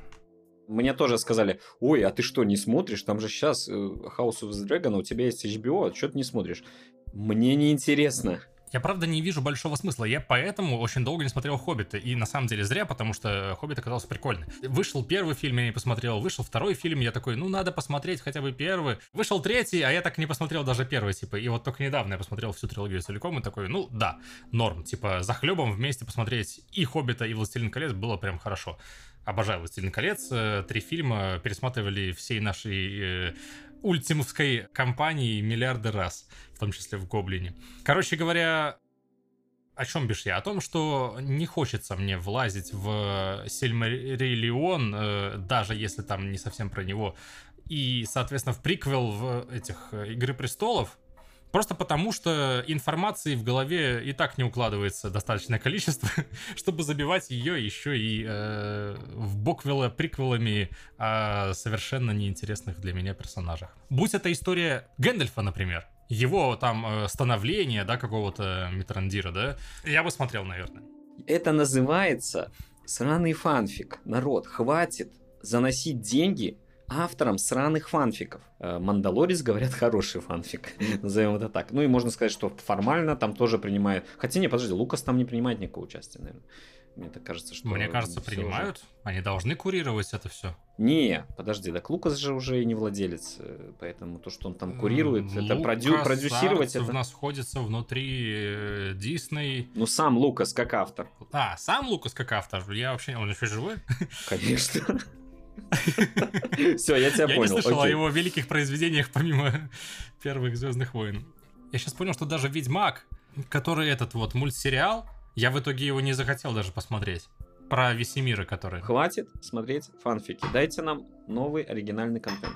Мне тоже сказали, ой, а ты что, не смотришь? Там же сейчас House of the Dragon, а у тебя есть HBO, а что ты не смотришь? Мне не интересно. Я правда не вижу большого смысла. Я поэтому очень долго не смотрел Хоббита. И на самом деле зря, потому что Хоббит оказался прикольный. Вышел первый фильм, я не посмотрел. Вышел второй фильм, я такой, ну надо посмотреть хотя бы первый. Вышел третий, а я так и не посмотрел даже первый, типа. И вот только недавно я посмотрел всю трилогию целиком и такой, ну да, норм. Типа за хлебом вместе посмотреть и Хоббита, и Властелин колец было прям хорошо. Обожаю «Властелин колец». Э, Три фильма пересматривали всей нашей ультимовской компании миллиарды раз, в том числе в «Гоблине». Короче говоря, о чем бишь я? О том, что не хочется мне влазить в Сильмариллион, э, даже если там не совсем про него, и, соответственно, в приквел в этих «Игры престолов», Просто потому, что информации в голове и так не укладывается достаточное количество, чтобы забивать ее еще и э, в боквела приквелами о совершенно неинтересных для меня персонажах. Будь это история Гэндальфа, например, его там э, становление, да, какого-то Митрандира, да, я бы смотрел, наверное. Это называется сраный фанфик. Народ, хватит заносить деньги авторам сраных фанфиков. Э, Мандалорец, говорят, хороший фанфик. Назовем это так. Ну и можно сказать, что формально там тоже принимает... Хотя не, подожди, Лукас там не принимает никакого участия, наверное. Мне так кажется, что... Мне кажется, принимают. уже- Они должны курировать это все. Не, подожди, так Лукас же уже и не владелец, э, поэтому то, что он там курирует, это продю- продюсировать, у это... нас находится внутри э, Дисней. Ну сам Лукас как автор, А, сам Лукас как автор. Я вообще... Он еще живой? конечно. Все, я тебя Я не понял. слышал о его великих произведениях, помимо первых Звездных войн. Я сейчас понял, что даже Ведьмак, который этот вот мультсериал, я в итоге его не захотел даже посмотреть. Про Весемира, который. Хватит смотреть фанфики. Дайте нам новый оригинальный контент.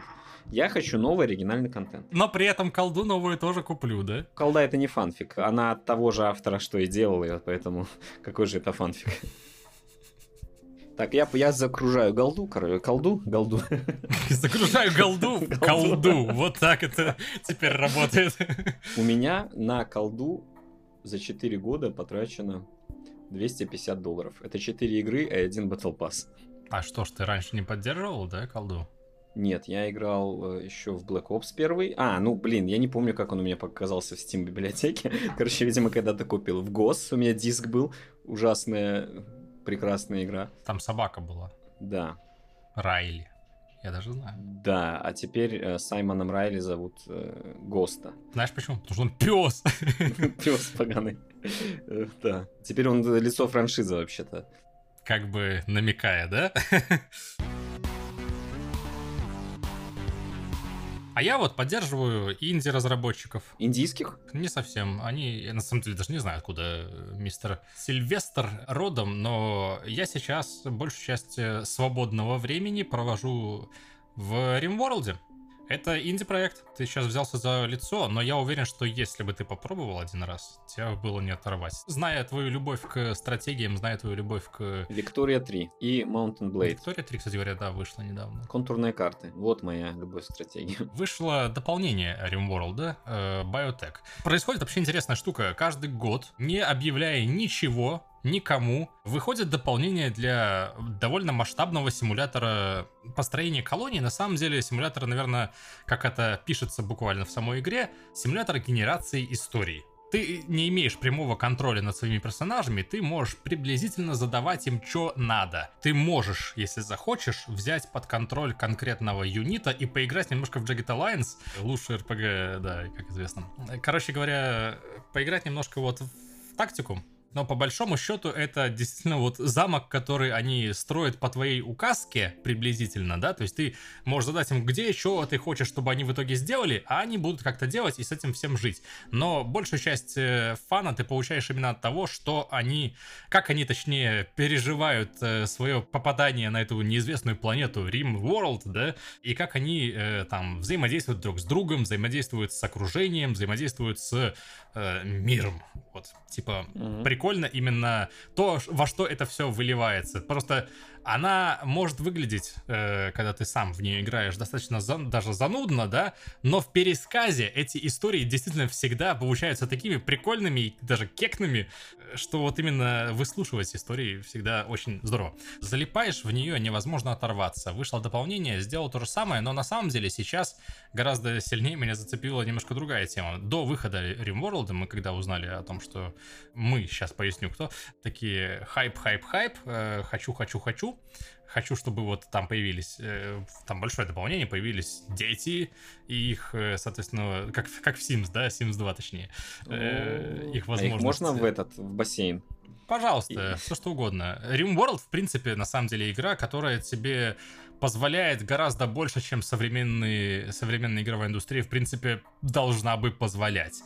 Я хочу новый оригинальный контент. Но при этом колду новую тоже куплю, да? Колда это не фанфик. Она от того же автора, что и делал ее, поэтому какой же это фанфик? Так, я, я загружаю голду, короче, колду, голду. Загружаю голду колду. Вот так это теперь работает. У меня на колду за 4 года потрачено 250 долларов. Это 4 игры и один Battle Pass. А что ж, ты раньше не поддерживал, да, колду? Нет, я играл э, еще в Black Ops 1. А, ну блин, я не помню, как он у меня показался в Steam библиотеке. Короче, видимо, когда-то купил. В ГОС у меня диск был. Ужасная, прекрасная игра. Там собака была. Да, Райли. Я даже знаю. да. А теперь э, Саймоном Райли зовут э, Госта. Знаешь почему? Потому что он пес. Пес поганый. Э, Да. Теперь он лицо франшизы вообще-то. как бы намекая, да? А я вот поддерживаю инди-разработчиков. Индийских? Не совсем. Они, на самом деле, даже не знаю, откуда мистер Сильвестр родом, но я сейчас большую часть э, свободного времени провожу в Римворлде. Это инди-проект. Ты сейчас взялся за лицо, но я уверен, что если бы ты попробовал один раз, тебя было не оторвать. Зная твою любовь к стратегиям, зная твою любовь к... Виктория 3 и Mountain Blade. Виктория 3, кстати говоря, да, вышла недавно. Контурные карты. Вот моя любовь к стратегиям. Вышло дополнение RimWorld, э, Biotech. Происходит вообще интересная штука. Каждый год, не объявляя ничего, никому выходит дополнение для довольно масштабного симулятора построения колонии. На самом деле симулятор, наверное, как это пишется буквально в самой игре, симулятор генерации историй. Ты не имеешь прямого контроля над своими персонажами, ты можешь приблизительно задавать им, что надо. Ты можешь, если захочешь, взять под контроль конкретного юнита и поиграть немножко в Jagged Alliance, лучший RPG, да, как известно. Короче говоря, поиграть немножко вот в тактику, но по большому счету это действительно вот замок, который они строят по твоей указке приблизительно, да, то есть ты можешь задать им, где еще ты хочешь, чтобы они в итоге сделали, а они будут как-то делать и с этим всем жить. Но большую часть э, фана ты получаешь именно от того, что они, как они точнее переживают э, свое попадание на эту неизвестную планету Rim World, да, и как они э, там взаимодействуют друг с другом, взаимодействуют с окружением, взаимодействуют с э, миром. Вот, типа, mm-hmm. прикольно именно то, во что это все выливается. Просто она может выглядеть, э, когда ты сам в нее играешь, достаточно за, даже занудно, да, но в пересказе эти истории действительно всегда получаются такими прикольными и даже кекными, что вот именно выслушивать истории всегда очень здорово. Залипаешь в нее, невозможно оторваться. Вышло дополнение, сделал то же самое, но на самом деле сейчас гораздо сильнее меня зацепила немножко другая тема. До выхода RimWorld мы когда узнали о том, что мы, сейчас поясню кто, такие хайп, хайп, хайп, э, хочу, хочу, чтобы вот там появились, э, там большое дополнение, появились дети, и их, э, соответственно, как, как в Sims, да, Sims 2 точнее, э, их возможности. А их можно в этот, в бассейн? Пожалуйста, и... все что угодно. RimWorld, в принципе, на самом деле игра, которая тебе позволяет гораздо больше, чем современные, современная игровая индустрия, в принципе, должна бы позволять.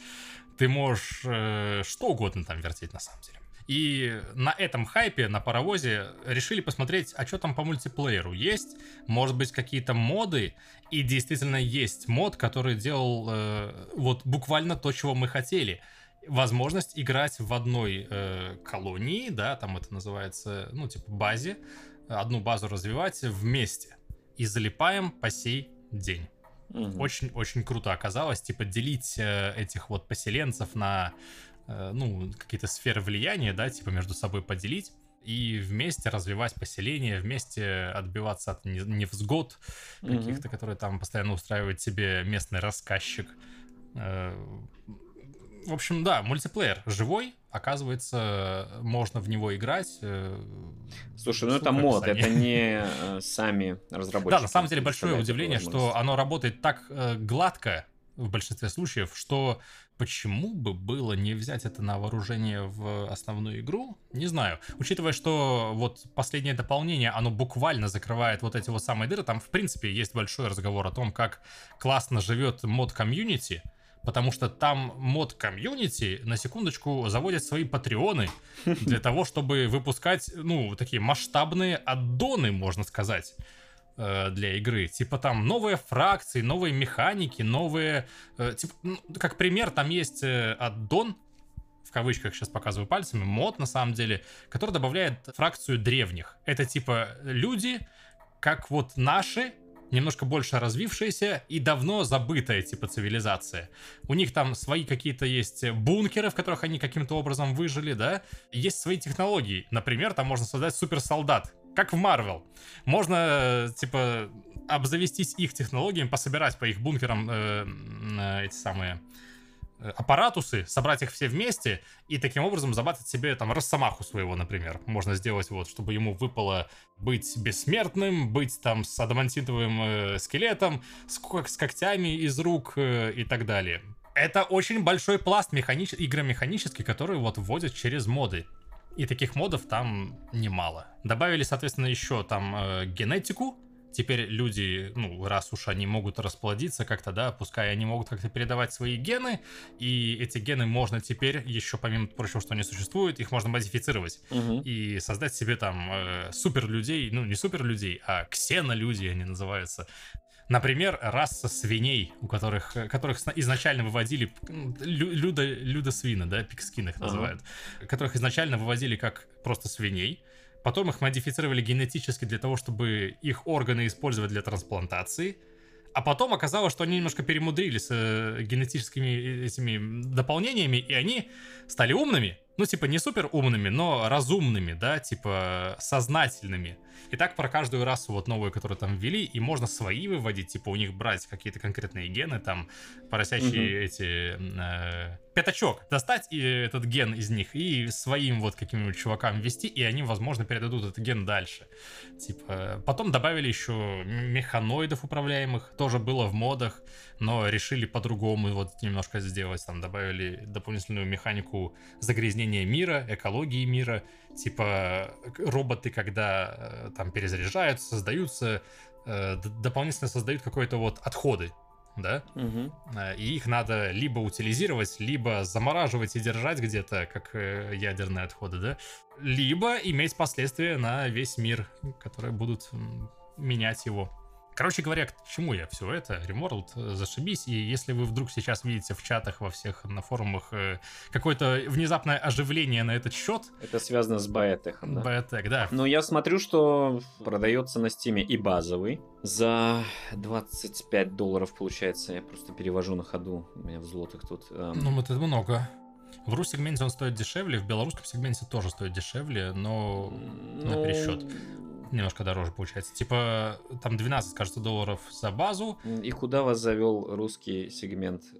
Ты можешь э, что угодно там вертеть, на самом деле. И на этом хайпе, на паровозе, решили посмотреть, а что там по мультиплееру есть. Может быть, какие-то моды. И действительно есть мод, который делал э, вот буквально то, чего мы хотели. Возможность играть в одной э, колонии, да, там это называется, ну, типа базе. Одну базу развивать вместе. И залипаем по сей день. Очень-очень угу. круто оказалось, типа, делить э, этих вот поселенцев на ну, какие-то сферы влияния, да, типа между собой поделить и вместе развивать поселение, вместе отбиваться от невзгод каких-то, mm-hmm. которые там постоянно устраивает себе местный рассказчик. Э, в общем, да, мультиплеер живой, оказывается, можно в него играть. Э, Слушай, ну это мод, это не сами разработчики. Да, на самом деле большое удивление, что оно работает так гладко в большинстве случаев, что Почему бы было не взять это на вооружение в основную игру? Не знаю. Учитывая, что вот последнее дополнение, оно буквально закрывает вот эти вот самые дыры, там в принципе есть большой разговор о том, как классно живет мод комьюнити, потому что там мод комьюнити, на секундочку, заводят свои патреоны для того, чтобы выпускать, ну, такие масштабные аддоны, можно сказать. Э, для игры. Типа там новые фракции, новые механики, новые... Э, типа, ну, как пример, там есть э, аддон, в кавычках сейчас показываю пальцами, мод на самом деле, который добавляет фракцию древних. Это типа люди, как вот наши, немножко больше развившаяся и давно забытая типа цивилизация. У них там свои какие-то есть бункеры, в которых они каким-то образом выжили, да. Есть свои технологии. Например, там можно создать суперсолдат, как в Марвел. Можно, типа, обзавестись их технологиями, пособирать по их бункерам э, э, эти самые э, аппаратусы, собрать их все вместе и таким образом забатать себе там росомаху своего, например. Можно сделать вот, чтобы ему выпало быть бессмертным, быть там с адамантитовым э, скелетом, с, с когтями из рук э, и так далее. Это очень большой пласт механич... игромеханический, который вот вводят через моды. И таких модов там немало. Добавили, соответственно, еще там э, генетику, теперь люди, ну, раз уж они могут расплодиться как-то, да, пускай они могут как-то передавать свои гены, и эти гены можно теперь, еще помимо прочего, что они существуют, их можно модифицировать Мгм. и создать себе там э, супер людей, ну, не супер людей, а ксенолюди они называются. Например, раса свиней, у которых, э, которых изначально выводили лю- людо, людосвины, да, пикскин их называют, которых изначально выводили как просто свиней, потом их модифицировали генетически для того, чтобы их органы использовать для трансплантации, а потом оказалось, что они немножко перемудрили с э, генетическими этими дополнениями, и они стали умными. Ну, типа, не супер умными, но разумными, да, типа, сознательными. И так про каждую расу вот новую, которую там ввели, и можно свои выводить, типа, у них брать какие-то конкретные гены, там, поросячие эти... э, пятачок. Достать и этот ген из них и своим вот каким-нибудь чувакам ввести, и они, возможно, передадут этот ген дальше. Типа, потом добавили еще механоидов управляемых, тоже было в модах, но решили по-другому вот немножко сделать. Там добавили дополнительную механику загрязнения мира, экологии мира. Типа, роботы, когда э, там перезаряжаются, создаются, э, дополнительно создают какой-то вот отходы, да? Э, И их надо либо утилизировать, либо замораживать и держать где-то, как э, ядерные отходы, да? Либо иметь последствия на весь мир, которые будут менять его. Короче говоря, к чему я все это? Реморлд, э, зашибись. И если вы вдруг сейчас видите в чатах, во всех на форумах э, какое-то внезапное оживление на этот счет, Это связано с Биотехом, да? Biotech, да. Ну, я смотрю, что продается на стиме и базовый за 25 долларов, получается. Я просто перевожу на ходу. У меня в злотых тут. эм, Ну, это много. В рус-сегменте он стоит дешевле, в белорусском сегменте тоже стоит дешевле, но на ну, пересчет. немножко дороже получается. Типа, там 12, кажется, долларов за базу. И куда вас завел русский сегмент э,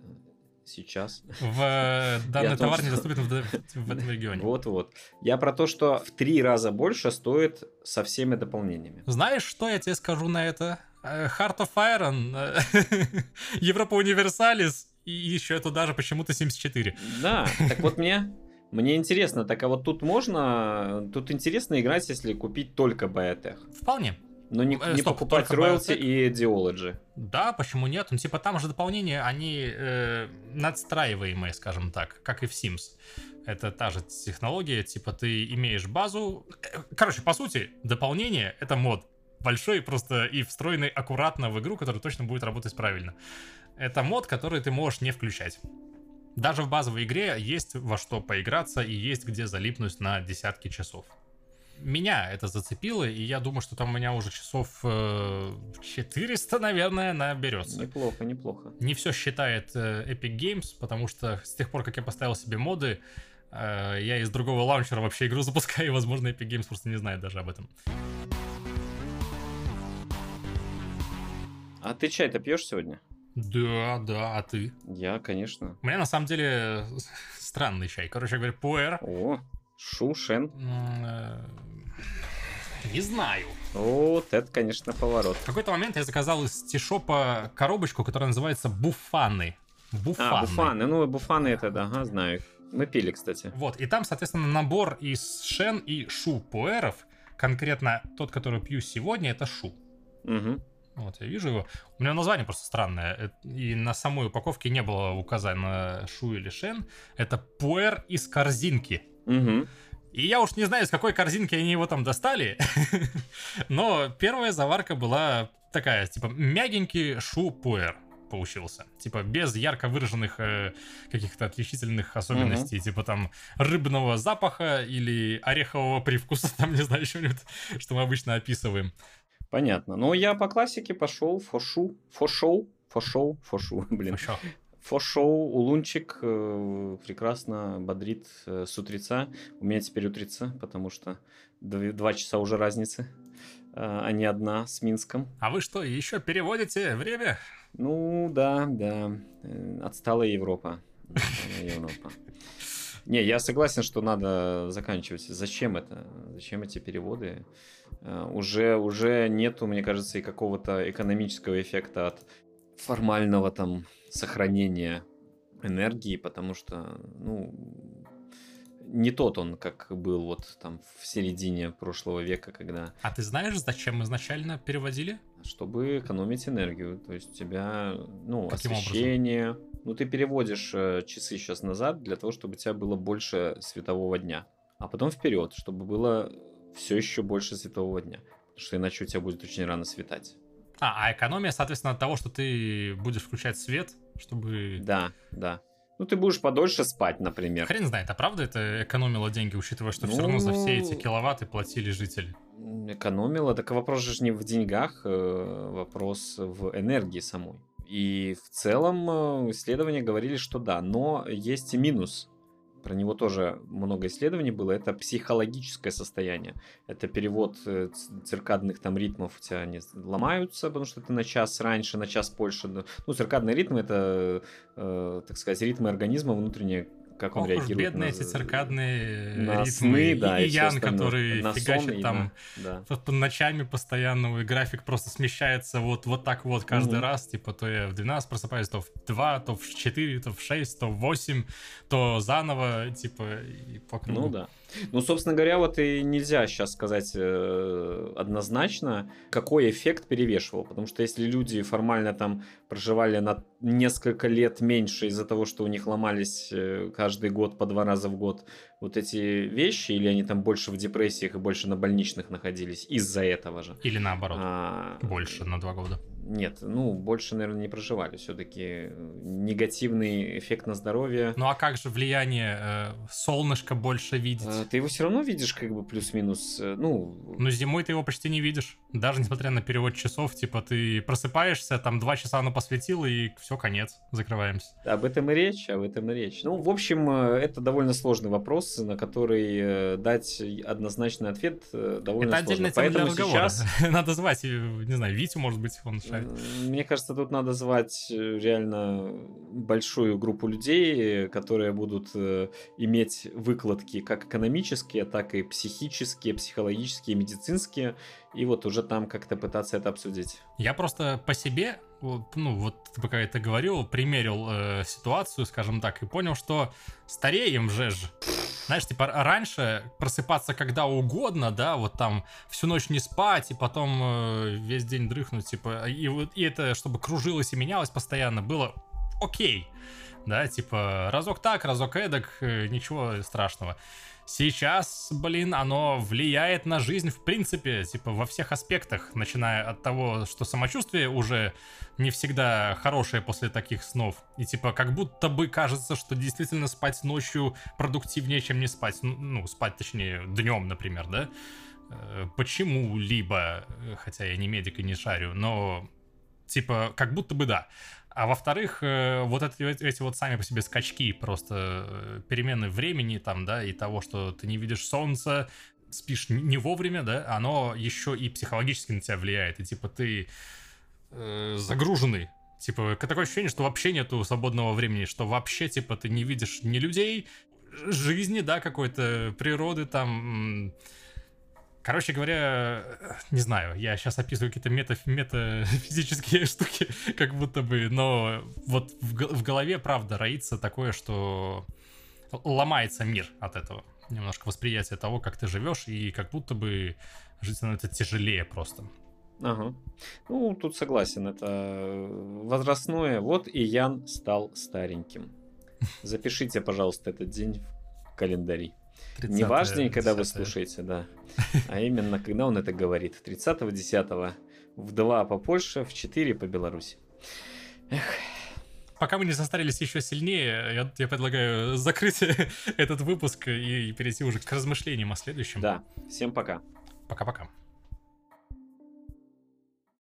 сейчас? В э, данный товар тоже- недоступен в, в этом регионе. Вот-вот. Я про то, что в три раза больше стоит со всеми дополнениями. Знаешь, что я тебе скажу на это? Э, Heart of Iron, Европа Универсалис и еще туда же почему-то 74. Да, так вот мне... Мне интересно, так а вот тут можно... Тут интересно играть, если купить только Biotech. Вполне. Но не, Э, не стоп, покупать роялти и Ideology. Да, почему нет? Ну, типа, там же дополнения, они э, надстраиваемые, скажем так, как и в Sims. Это та же технология, типа, ты имеешь базу... Э, Короче, по сути, дополнение — это мод. Большой просто и встроенный аккуратно в игру, который точно будет работать правильно. Это мод, который ты можешь не включать. Даже в базовой игре есть во что поиграться и есть где залипнуть на десятки часов. Меня это зацепило, и я думаю, что там у меня уже часов э, 400, наверное, наберется. Неплохо, неплохо. Не все считает э, Epic Games, потому что с тех пор, как я поставил себе моды, э, я из другого лаунчера вообще игру запускаю, и, возможно, Epic Games просто не знает даже об этом. А ты чай-то пьешь сегодня? Да, да, а ты? Я, конечно. У меня на самом деле странный чай. Короче говоря, пуэр. О, Шушен. Э, Не знаю. Вот это, конечно, поворот. В какой-то момент я заказал из стишопа коробочку, которая называется буфаны. Буфаны. А, буфаны. Ну, буфаны это, да, ага, знаю их. Мы пили, кстати. Вот, и там, соответственно, набор из шен и шу пуэров. Конкретно тот, который пью сегодня, это шу. Угу. Вот, я вижу его. У него название просто странное. э, И на самой упаковке не было указано шу или шен. Это пуэр из корзинки. Угу. И я уж не знаю, из какой корзинки они его там достали, но первая заварка была такая, типа, мягенький шу-пуэр получился. Типа, без ярко выраженных э, каких-то отличительных особенностей, типа там рыбного запаха или орехового привкуса, там, не знаю, что-нибудь, что мы обычно описываем. Понятно. Ну, я по классике пошел фошу, фошоу, фошоу, фошу, блин. Ещё. Фошоу, улунчик э, прекрасно бодрит э, с утреца. У меня теперь утреца, потому что дв- два часа уже разницы, э, а не одна с Минском. А вы что, еще переводите время? Ну, да, да. Э, Отсталая Европа. Европа. Не, я согласен, что надо заканчивать. Зачем это? Зачем эти переводы? Э, Уже, уже нету, мне кажется, и какого-то экономического эффекта от формального там сохранения энергии, потому что, ну, не тот он, как был вот там в середине прошлого века, когда... А ты знаешь, зачем изначально переводили? Чтобы экономить энергию. То есть у тебя, ну, Каким освещение... Ну, ты переводишь э, часы сейчас назад для того, чтобы у тебя было больше светового дня. А потом вперед, чтобы было все еще больше светового дня. Потому что иначе у тебя будет очень рано светать. А, а экономия, соответственно, от того, что ты будешь включать свет, чтобы... Да, да. Ну, ты будешь подольше спать, например. Хрен знает, а правда это экономило деньги, учитывая, что все равно за все эти киловатты платили жители? Экономило, так вопрос же не в деньгах, э, вопрос в энергии самой. И в целом э, исследования говорили, что да, но есть и минус про него тоже много исследований было, это психологическое состояние. Это перевод э, циркадных там ритмов, у тебя они ломаются, потому что ты на час раньше, на час позже. Ну, циркадные ритмы это, э, так сказать, ритмы организма внутренние, как он Ох реагирует. бедные на, эти циркадные на ритмы. сны, да, и, и Ян, остальное. который на фигачит сон там да. под- под ночами постоянно, и график просто смещается вот, вот так вот каждый Мгм. раз, типа то я в 12 просыпаюсь, то в 2, то в 4, то в 6, то в 8, то заново, типа, и по кругу. Ну да. Ну, собственно говоря, вот и нельзя сейчас сказать э, однозначно, какой эффект перевешивал. Потому что если люди формально там проживали на несколько лет меньше из-за того, что у них ломались э, каждый год по два раза в год вот эти вещи, или они там больше в депрессиях и больше на больничных находились из-за этого же. Или наоборот, А, больше на 2 года. Нет, ну, больше, наверное, не проживали. Все-таки негативный эффект на здоровье. Ну а как же влияние э, солнышко больше видеть? А, Ты его все равно видишь, как бы плюс-минус. э, Ну, Но зимой ты его почти не видишь. Даже несмотря на перевод часов, типа ты просыпаешься, там два часа оно посветило, и все, конец, закрываемся. Об этом и речь, об этом и речь. Ну, в общем, э, это довольно сложный вопрос, на который э, дать однозначный ответ довольно Это сложно. Поэтому разговора. сейчас, Надо звать, не знаю, Витю, может быть, он м, мне кажется, тут надо звать э, реально большую группу людей, э, которые будут э, иметь выкладки как экономические, так и психические, психологические, медицинские, и вот уже там как-то пытаться это обсудить. Я просто по себе, ну, вот пока это говорил, примерил э, ситуацию, скажем так, и понял, что стареем же. Знаешь, типа раньше просыпаться когда угодно, да, вот там всю ночь не спать и потом э, весь день дрыхнуть, типа, и вот и это, чтобы кружилось и менялось постоянно, было окей, да, типа разок так, разок эдак, э, ничего страшного. Сейчас, блин, оно влияет на жизнь в принципе, типа во всех аспектах, начиная от того, что самочувствие уже не всегда хорошее после таких снов. И типа как будто бы кажется, что действительно спать ночью продуктивнее, чем не спать. Ну, спать точнее днем, например, да? Э, Почему-либо, э, хотя я не медик и не шарю, но типа как будто бы да. А во-вторых, э, вот эти, эти вот сами по себе скачки, просто э, перемены времени там, да, и того, что ты не видишь солнца, спишь не вовремя, да, оно еще и психологически на тебя влияет. И типа ты э, загруженный. Типа, такое ощущение, что вообще нету свободного времени, что вообще, типа, ты не видишь ни людей, жизни, да, какой-то природы там. Короче говоря, э, не знаю, я сейчас описываю какие-то мета, метафизические штуки, как будто бы, но вот в, в голове, правда, роится такое, что ломается мир от этого. Немножко восприятие того, как ты живешь, и как будто бы жить становится тяжелее просто. Ага. Ну, тут согласен, это возрастное. Вот и Ян стал стареньким. Запишите, пожалуйста, этот день в календаре. Не важно, когда вы 30-е. слушаете, да. А именно, когда он это говорит. 30-10 в 2 по Польше, в 4 по Беларуси. Пока мы не состарились еще сильнее, я, я предлагаю закрыть этот выпуск и перейти уже к размышлениям о следующем. Да, всем пока. Пока-пока.